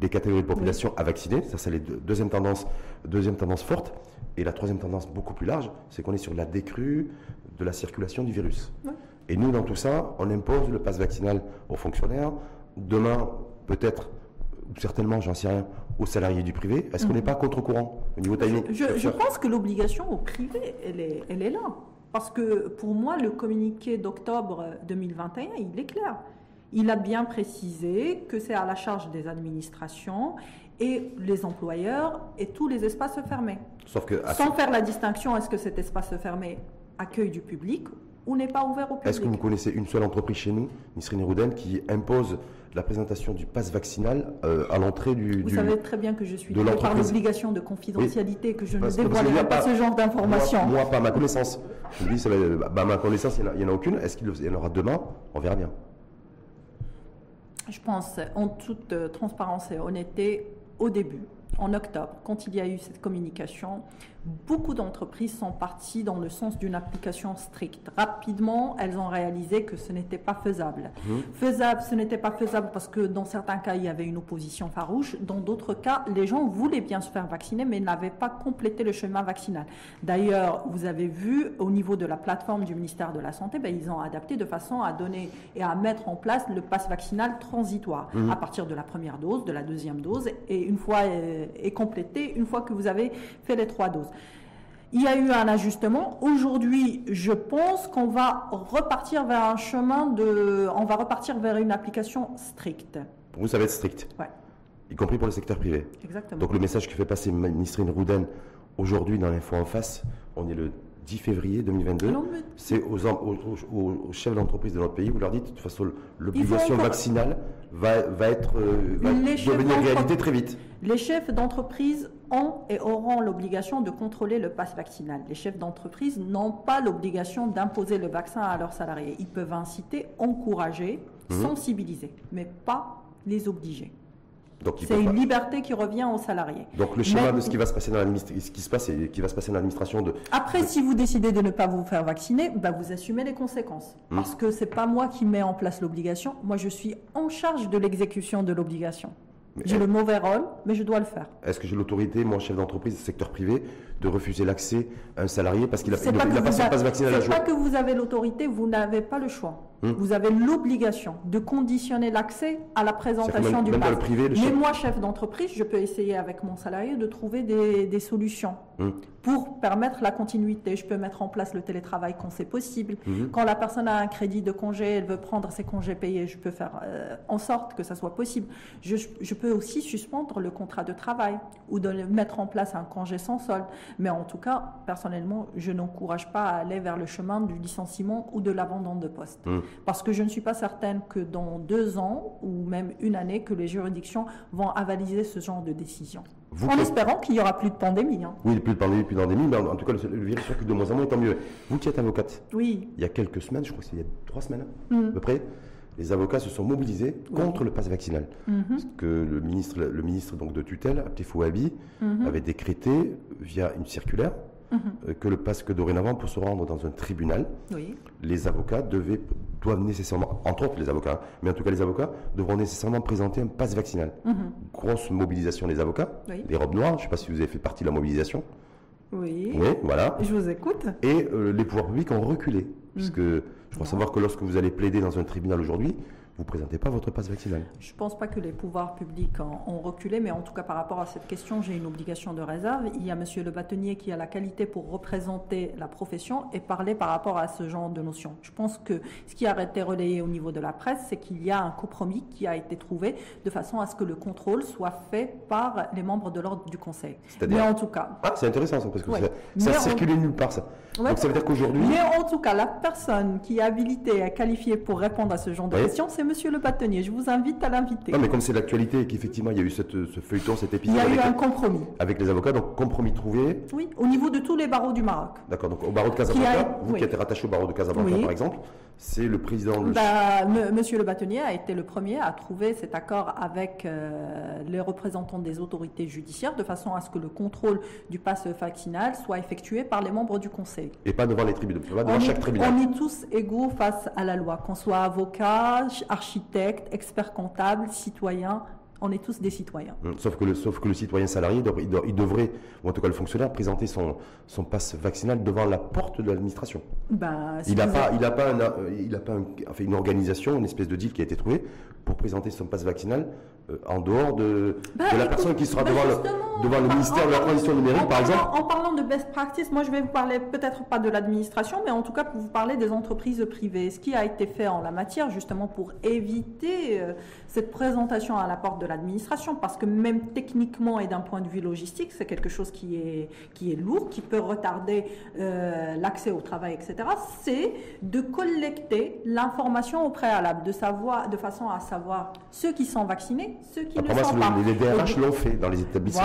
les catégories de population à vacciner. Ça c'est la deuxième tendance, deuxième tendance forte. Et la troisième tendance beaucoup plus large, c'est qu'on est sur la décrue de la circulation du virus. Et nous, dans tout ça, on impose le pass vaccinal aux fonctionnaires. Demain, peut-être, certainement, j'en sais rien, aux salariés du privé. Est-ce qu'on n'est pas contre-courant au niveau timing Mhm. Je, je pense que l'obligation au privé, elle est, elle est là. Parce que pour moi, le communiqué d'octobre 2021, il est clair. Il a bien précisé que c'est à la charge des administrations et les employeurs et tous les espaces fermés. Sauf que, Sans faire la distinction, est-ce que cet espace fermé accueille du public ou n'est pas ouvert au public est-ce que vous connaissez une seule entreprise chez nous, Nisrine Rouden, qui impose la présentation du pass vaccinal euh, à l'entrée du, Vous du- savez très bien que je suis de par l'obligation de confidentialité, que je ne Parce y dévoilerai pas pas- ce genre d'informations. Moi, moi, pas à ma connaissance. Je dis, bah, ma connaissance, il n'y en, a aucune. Est-ce qu'il y en aura demain? On verra bien. Je pense, en toute euh, transparence et honnêteté, au début, en octobre, quand il y a eu cette communication, beaucoup d'entreprises sont parties dans le sens d'une application stricte. Rapidement, elles ont réalisé que ce n'était pas faisable. Faisable, ce n'était pas faisable parce que dans certains cas, il y avait une opposition farouche. Dans d'autres cas, les gens voulaient bien se faire vacciner, mais n'avaient pas complété le chemin vaccinal. D'ailleurs, vous avez vu, au niveau de la plateforme du ministère de la Santé, ben, ils ont adapté de façon à donner et à mettre en place le pass vaccinal transitoire à partir de la première dose, de la deuxième dose, et une fois euh, est complété, une fois que vous avez fait les trois doses. Il y a eu un ajustement. Aujourd'hui, je pense qu'on va repartir vers un chemin de, on va repartir vers une application stricte. Pour vous, ça va être strict, Ouais, y compris pour le secteur privé. exactement. Donc le message que fait passer Nisrine Rouden aujourd'hui dans l'info en face, on est le 10 février 2022. Alors, mais- C'est aux, em- aux- aux- aux chefs d'entreprise de notre pays, vous leur dites, de toute façon, l'obligation encore- vaccinale va, va être euh, va devenir réalité très vite. Les chefs d'entreprise ont et auront l'obligation de contrôler le pass vaccinal. Les chefs d'entreprise n'ont pas l'obligation d'imposer le vaccin à leurs salariés. Ils peuvent inciter, encourager, Mhm. sensibiliser, mais pas les obliger. C'est une pas- liberté qui revient aux salariés. donc le schéma Mais- de ce qui va se passer dans l'administration, ce qui se passe et qui va se passer dans l'administration de Après, si vous décidez de ne pas vous faire vacciner, bah, vous assumez les conséquences. Mhm. Parce que c'est pas moi qui mets en place l'obligation. Moi, je suis en charge de l'exécution de l'obligation. J'ai le mauvais rôle, mais je dois le faire. Est-ce que j'ai l'autorité, moi, chef d'entreprise, secteur privé, de refuser l'accès à un salarié parce qu'il a, il pas il a pas vous son a- passe vaccinal à c'est jour pas que vous avez l'autorité, vous n'avez pas le choix. Hmm. Vous avez l'obligation de conditionner l'accès à la présentation même- du même dans pass. le privé, le Mais chef- moi, chef d'entreprise, je peux essayer avec mon salarié de trouver des, des solutions Hmm. pour permettre la continuité. Je peux mettre en place le télétravail quand c'est possible. Mhm. Quand la personne a un crédit de congé, elle veut prendre ses congés payés, je peux faire euh, en sorte que ça soit possible. Je, je peux aussi suspendre le contrat de travail ou de mettre en place un congé sans solde. Mais en tout cas, personnellement, je n'encourage pas à aller vers le chemin du licenciement ou de l'abandon de poste. Parce que je ne suis pas certaine que dans deux ans ou même une année, que les juridictions vont avaliser ce genre de décision. Vous, en espérant qu'il n'y aura plus de pandémie. hein. Oui, plus de pandémie, plus d'endémie, mais en, tout cas, le, virus circule de moins en moins, tant mieux. Vous qui êtes avocate, Oui. il y a quelques semaines, je crois que c'est il y a trois semaines Mhm. à peu près, les avocats se sont mobilisés contre le pass vaccinal. Parce que le ministre, le ministre donc, de tutelle, Abdel Mhm. avait décrété, via une circulaire, Mhm. euh, que le pass que dorénavant, pour se rendre dans un tribunal, Oui. les avocats devaient, doivent nécessairement, entre autres les avocats, hein, mais en tout cas les avocats, devront nécessairement présenter un pass vaccinal. Mhm. Grosse mobilisation des avocats, Oui. les robes noires, je ne sais pas si vous avez fait partie de la mobilisation. Oui. Oui, voilà. Je vous écoute. Et euh, les pouvoirs publics ont reculé. Puisque Mm. je crois savoir que lorsque vous allez plaider dans un tribunal aujourd'hui, vous ne présentez pas votre passe vaccinal. Je ne pense pas que les pouvoirs publics ont reculé, mais en tout cas par rapport à cette question, j'ai une obligation de réserve. Il y a Monsieur Le Bâtonnier qui a la qualité pour représenter la profession et parler par rapport à ce genre de notions. Je pense que ce qui a été relayé au niveau de la presse, c'est qu'il y a un compromis qui a été trouvé de façon à ce que le contrôle soit fait par les membres de l'ordre du Conseil. Mais en tout cas, Ah, c'est intéressant ça, parce que Ouais. ça, ça on- circulait nulle part ça. Ouais. Donc ça veut dire qu'aujourd'hui, Mais en tout cas, la personne qui est habilitée et qualifiée pour répondre à ce genre de Oui. questions, c'est Monsieur Le Bâtonnier. Je vous invite à l'inviter. non mais comme c'est l'actualité et qu'effectivement il y a eu cette, ce feuilleton, cet Il épisode y a eu un compromis. avec les avocats, donc compromis trouvé. Oui, au niveau de tous les barreaux du Maroc. D'accord, donc au barreau de Casablanca, a- vous oui. qui êtes rattaché au barreau de Casablanca Oui. par exemple, c'est le président. Le... Bah, Monsieur le bâtonnier a été le premier à trouver cet accord avec euh, les représentants des autorités judiciaires de façon à ce que le contrôle du passe vaccinal soit effectué par les membres du Conseil. Et pas devant les tribunaux, pas devant chaque tribunal. On est tous égaux face à la loi, qu'on soit avocat, architecte, expert comptable, citoyen, on est tous des citoyens. Hum, sauf que le, sauf que le citoyen salarié, il, devrait, ou en tout cas le fonctionnaire, présenter son, son passe vaccinal devant la porte de l'administration. Ben, il n'a pas, il a pas, il a pas enfin, une organisation, une espèce de deal qui a été trouvé pour présenter son passe vaccinal euh, en dehors de, bah, la personne qui sera devant, le, devant le ministère de la Transition numérique, par exemple En parlant de best practice, moi je vais vous parler peut-être pas de l'administration, mais en tout cas pour vous parler des entreprises privées. Ce qui a été fait en la matière, justement pour éviter euh, cette présentation à la porte de l'administration, parce que même techniquement et d'un point de vue logistique, c'est quelque chose qui est, qui est lourd, qui peut retarder euh, l'accès au travail, etc., c'est de collecter l'information au préalable, de, savoir, de façon à savoir ceux qui sont vaccinés ceux qui ne sont pas. Les, DRH l'ont fait dans les établissements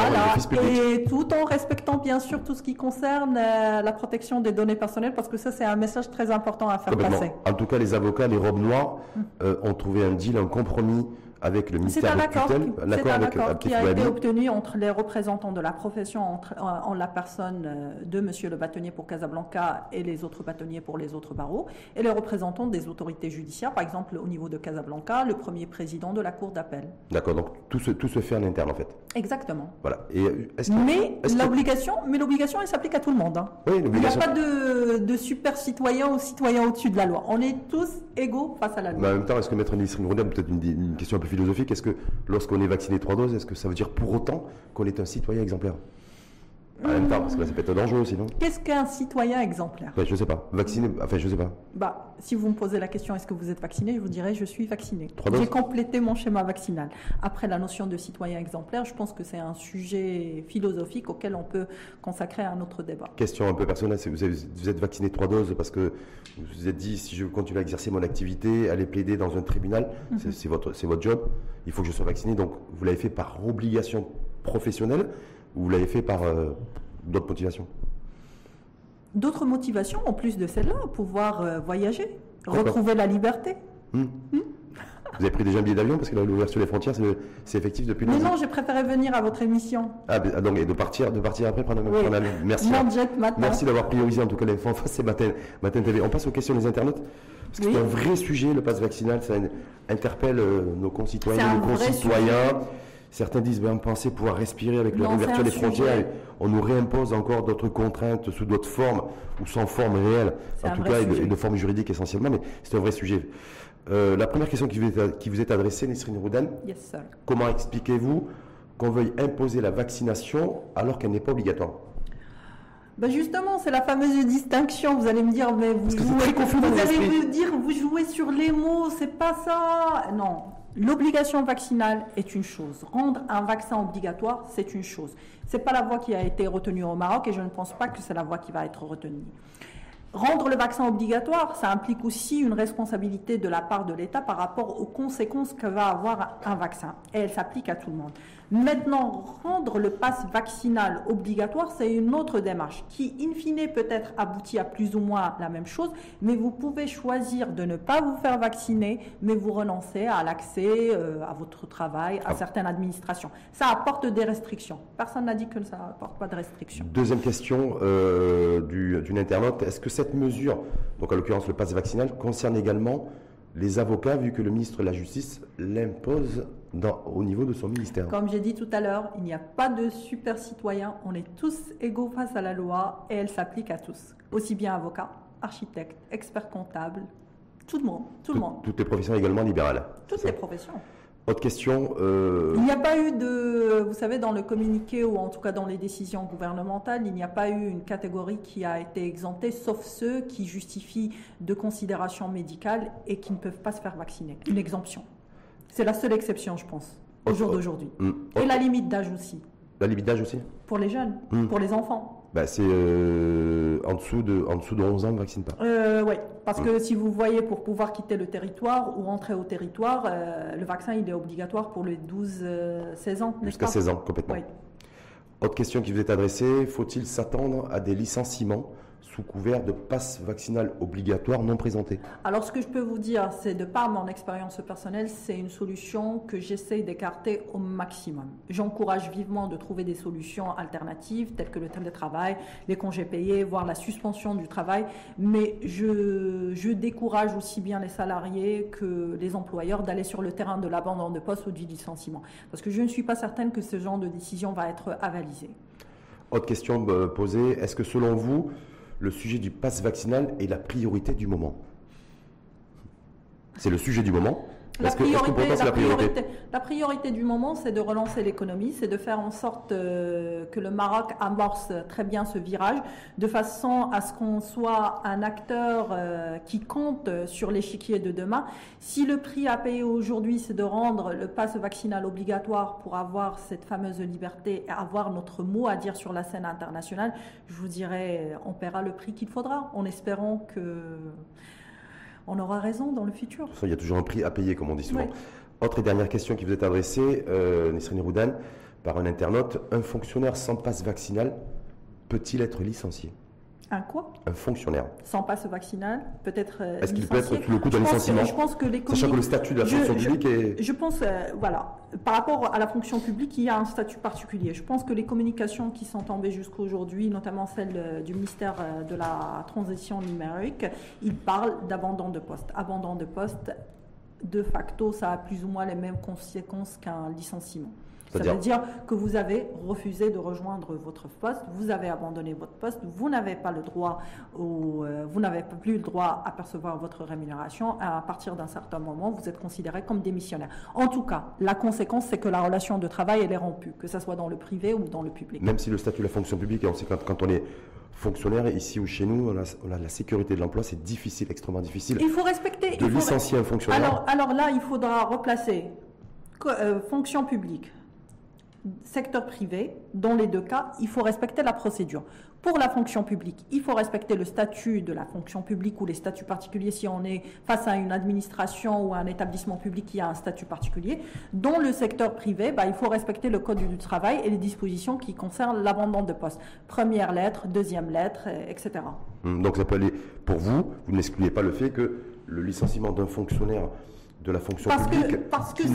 Et tout en respectant bien sûr tout ce qui concerne euh, la protection des données personnelles, parce que ça c'est un message très important à faire passer. En tout cas, les avocats, les robes noires, hum. euh, ont trouvé un deal, un compromis avec le ministère de tutelle, l'accord avec, qui a été obtenu entre les représentants de la profession, entre, en, la personne euh, de Monsieur le bâtonnier pour Casablanca et les autres bâtonniers pour les autres barreaux, et les représentants des autorités judiciaires, par exemple au niveau de Casablanca, le premier président de la cour d'appel. D'accord, donc tout se, tout se fait en interne en fait. Exactement. Voilà. Et euh, mais l'obligation, mais l'obligation, elle s'applique à tout le monde. Hein. Oui, Il n'y a pas de, de super citoyen ou citoyen au-dessus de la loi. On est tous égaux face à la loi. Mais en même temps, est-ce que Maître Nisrine peut-être une, une question un peu philosophique. Est-ce que lorsqu'on est vacciné trois doses, est-ce que ça veut dire pour autant qu'on est un citoyen exemplaire? En même temps, parce que là, ça peut être dangereux sinon. Qu'est-ce qu'un citoyen exemplaire? Je Je sais pas. Vacciné, enfin, je sais pas. Bah, si vous me posez la question, est-ce que vous êtes vacciné? Je vous dirais, je suis vacciné. J'ai complété mon schéma vaccinal. Après, la notion de citoyen exemplaire, je pense que c'est un sujet philosophique auquel on peut consacrer un autre débat. Question un peu personnelle vous, vous êtes vacciné trois doses parce que vous vous êtes dit, si je continue à exercer mon activité, aller plaider dans un tribunal, mhm. c'est votre, votre job, il faut que je sois vacciné. Donc, vous l'avez fait par obligation professionnelle ou vous l'avez fait par euh, d'autres motivations D'autres motivations en plus de celle-là, pouvoir euh, voyager, retrouver la liberté. Hmm. Hmm. Vous avez pris déjà un billet d'avion parce que l'ouverture des frontières, c'est effectif depuis Mais non, j'ai préféré venir à votre émission. Ah, ah, donc, et de partir, de partir après prendre, oui. prendre Merci. Merci d'avoir priorisé en tout cas l'info face matin, matin TV. On passe aux questions des internautes. Parce que c'est un vrai sujet, le pass vaccinal, ça interpelle euh, nos concitoyens, nos concitoyens. Certains disent, ben, on pensait pouvoir respirer avec l'ouverture des frontières. Et on nous réimpose encore d'autres contraintes sous d'autres formes ou sans forme réelle, en tout cas, et de, forme juridique essentiellement. Mais c'est un vrai sujet. Euh, la première question qui vous est, qui vous est adressée, Nesrine Roudan, comment expliquez-vous qu'on veuille imposer la vaccination alors qu'elle n'est pas obligatoire? Ben justement, c'est la fameuse distinction. Vous allez me dire, mais vous jouez, vous allez me dire, vous jouez sur les mots, c'est pas ça. Non, L'obligation vaccinale est une chose. Rendre un vaccin obligatoire, c'est une chose. Ce n'est pas la voie qui a été retenue au Maroc et je ne pense pas que c'est la voie qui va être retenue. Rendre le vaccin obligatoire, ça implique aussi une responsabilité de la part de l'État par rapport aux conséquences que va avoir un vaccin. Et elle s'applique à tout le monde. Maintenant, rendre le pass vaccinal obligatoire, c'est une autre démarche qui, in fine, peut-être aboutit à plus ou moins la même chose, mais vous pouvez choisir de ne pas vous faire vacciner, mais vous renoncez à l'accès euh, à votre travail, à ah. certaines administrations. Ça apporte des restrictions. Personne n'a dit que ça n'apporte pas de restrictions. Deuxième question euh, d'une internaute. Est-ce que cette mesure, donc en l'occurrence le pass vaccinal, concerne également les avocats, vu que le ministre de la Justice l'impose au niveau de son ministère. Comme j'ai dit tout à l'heure, il n'y a pas de super citoyen, on est tous égaux face à la loi et elle s'applique à tous, aussi bien avocats, architectes, experts comptables, tout le monde, tout, le monde. Toutes les professions également libérales. Toutes les professions. Autre question. Euh, il n'y a pas eu de, vous savez, dans le communiqué ou en tout cas dans les décisions gouvernementales, il n'y a pas eu une catégorie qui a été exemptée, sauf ceux qui justifient de considérations médicales et qui ne peuvent pas se faire vacciner. Une exemption. C'est la seule exception, je pense, au jour d'aujourd'hui. Mm. Et la limite d'âge aussi. La limite d'âge aussi Pour les jeunes, mm. pour les enfants. Bah, c'est euh, en, dessous de, en dessous de 11 ans, on ne vaccine pas. Euh, oui, parce que si vous voyez, pour pouvoir quitter le territoire ou rentrer au territoire, euh, le vaccin, il est obligatoire pour les 12-16 ans. Jusqu'à 16 ans, complètement. Autre question qui vous est adressée, faut-il s'attendre à des licenciements sous couvert de passe vaccinal obligatoire non présenté Alors, ce que je peux vous dire, c'est de par mon expérience personnelle, c'est une solution que j'essaye d'écarter au maximum. J'encourage vivement de trouver des solutions alternatives, telles que le télétravail, les congés payés, voire la suspension du travail, mais je, je décourage aussi bien les salariés que les employeurs d'aller sur le terrain de l'abandon de poste ou du licenciement, parce que je ne suis pas certaine que ce genre de décision va être avalisé. Autre question posée, est-ce que selon vous, le sujet du pass vaccinal est la priorité du moment. C'est le sujet du moment la priorité, la, priorité, du moment, c'est de relancer l'économie, c'est de faire en sorte euh, que le Maroc amorce très bien ce virage, de façon à ce qu'on soit un acteur euh, qui compte sur l'échiquier de demain. Si le prix à payer aujourd'hui, c'est de rendre le passe vaccinal obligatoire pour avoir cette fameuse liberté et avoir notre mot à dire sur la scène internationale, je vous dirais, on paiera le prix qu'il faudra, en espérant que on aura raison dans le futur. Il y a toujours un prix à payer, comme on dit souvent. Autre et dernière question qui vous est adressée, euh, Roudan, par un internaute. Un fonctionnaire sans passe vaccinal peut-il être licencié? Un quoi Un fonctionnaire. Sans passe vaccinal, peut-être. Euh, Est-ce qu'il peut être sous le coup d'un licenciement Je pense que les Sachant que le statut de la fonction publique est. Je pense, euh, voilà, par rapport à la fonction publique, il y a un statut particulier. Je pense que les communications qui sont tombées jusqu'à aujourd'hui, notamment celle euh, du ministère de la Transition numérique, ils parlent d'abandon de poste. Abandon de poste, de facto, ça a plus ou moins les mêmes conséquences qu'un licenciement. Ça veut dire que vous avez refusé de rejoindre votre poste, vous avez abandonné votre poste, vous n'avez pas le droit, ou, euh, vous n'avez plus le droit à percevoir votre rémunération. À partir d'un certain moment, vous êtes considéré comme démissionnaire. En tout cas, la conséquence, c'est que la relation de travail, elle est rompue, que ce soit dans le privé ou dans le public. Même si le statut de la fonction publique, on sait quand, quand on est fonctionnaire, ici ou chez nous, on a, la sécurité de l'emploi, c'est difficile, extrêmement difficile. Il faut respecter. De licencier un fonctionnaire. Alors, alors là, il faudra replacer euh, fonction publique, secteur privé, dans les deux cas, il faut respecter la procédure. Pour la fonction publique, il faut respecter le statut de la fonction publique ou les statuts particuliers si on est face à une administration ou un établissement public qui a un statut particulier. Dans le secteur privé, bah, il faut respecter le code du travail et les dispositions qui concernent l'abandon de poste. Première lettre, deuxième lettre, etc. Hum, donc ça peut aller, pour vous, vous n'excluez pas le fait que le licenciement d'un fonctionnaire de la fonction publique parce que qui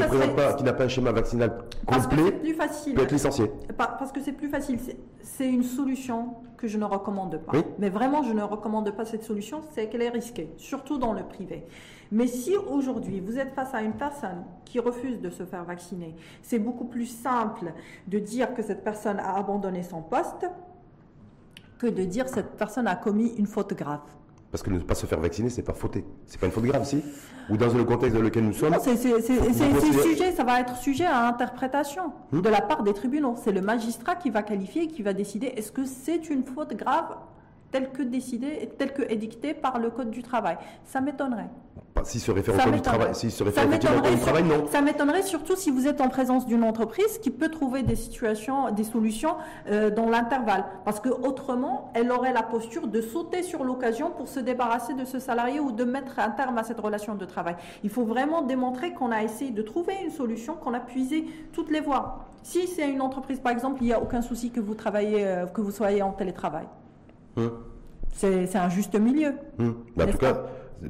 n'a pas, un schéma vaccinal complet plus facile. peut être licencié. Parce que c'est plus facile. C'est une solution que je ne recommande pas. Mais vraiment, je ne recommande pas cette solution, c'est qu'elle est risquée, surtout dans le privé. Mais si aujourd'hui vous êtes face à une personne qui refuse de se faire vacciner, c'est beaucoup plus simple de dire que cette personne a abandonné son poste que de dire que cette personne a commis une faute grave. Parce que ne pas se faire vacciner, c'est pas fauter. C'est pas une faute grave, si Ou dans le contexte dans lequel nous sommes C'est sujet, ça va être sujet à interprétation de la part des tribunaux. C'est le magistrat qui va qualifier qui va décider est-ce que c'est une faute grave telle que décidée, telle que édictée par le Code du travail. Ça m'étonnerait. S'il se réfère au Code du travail, s'il se réfère au Code du travail, non. Ça m'étonnerait surtout si vous êtes en présence d'une entreprise qui peut trouver des situations, des solutions euh, dans l'intervalle. Parce que autrement, elle aurait la posture de sauter sur l'occasion pour se débarrasser de ce salarié ou de mettre un terme à cette relation de travail. Il faut vraiment démontrer qu'on a essayé de trouver une solution, qu'on a puisé toutes les voies. Si c'est une entreprise, par exemple, il n'y a aucun souci que vous travaillez, euh, que vous soyez en télétravail. Hum. C'est un juste milieu. Hum. en tout cas,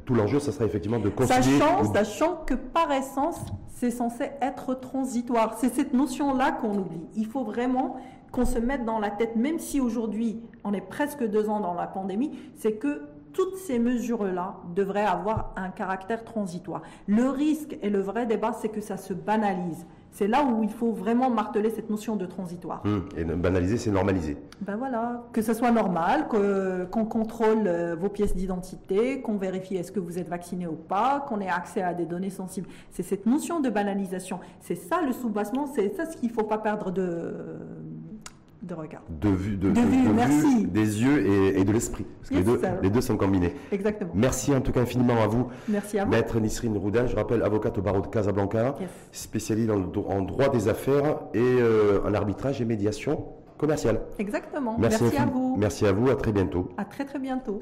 tout l'enjeu, ça sera effectivement de continuer. Sachant, sachant que par essence, c'est censé être transitoire. C'est cette notion-là qu'on oublie. Il faut vraiment qu'on se mette dans la tête, même si aujourd'hui on est presque deux ans dans la pandémie, c'est que toutes ces mesures-là devraient avoir un caractère transitoire. Le risque et le vrai débat, c'est que ça se banalise. C'est là où il faut vraiment marteler cette notion de transitoire. Hum, et banaliser, c'est normaliser. Ben voilà, que ce soit normal, qu'on contrôle euh, vos pièces d'identité, qu'on vérifie est-ce que vous êtes vacciné ou pas, qu'on ait accès à des données sensibles. C'est cette notion de banalisation. C'est ça le soubassement, c'est ça ce qu'il ne faut pas perdre de, de regard. De vue, de, vue, des yeux et, de l'esprit. Parce que les, deux, les, deux, sont combinés. Exactement. Merci en tout cas infiniment à vous. Merci à vous. Maître Nisrine Roudin, je rappelle, avocate au barreau de Casablanca, spécialiste en, droit des affaires et euh, en arbitrage et médiation commerciale. Exactement. Merci, Merci à vous. Merci à vous, à très bientôt. À très très bientôt.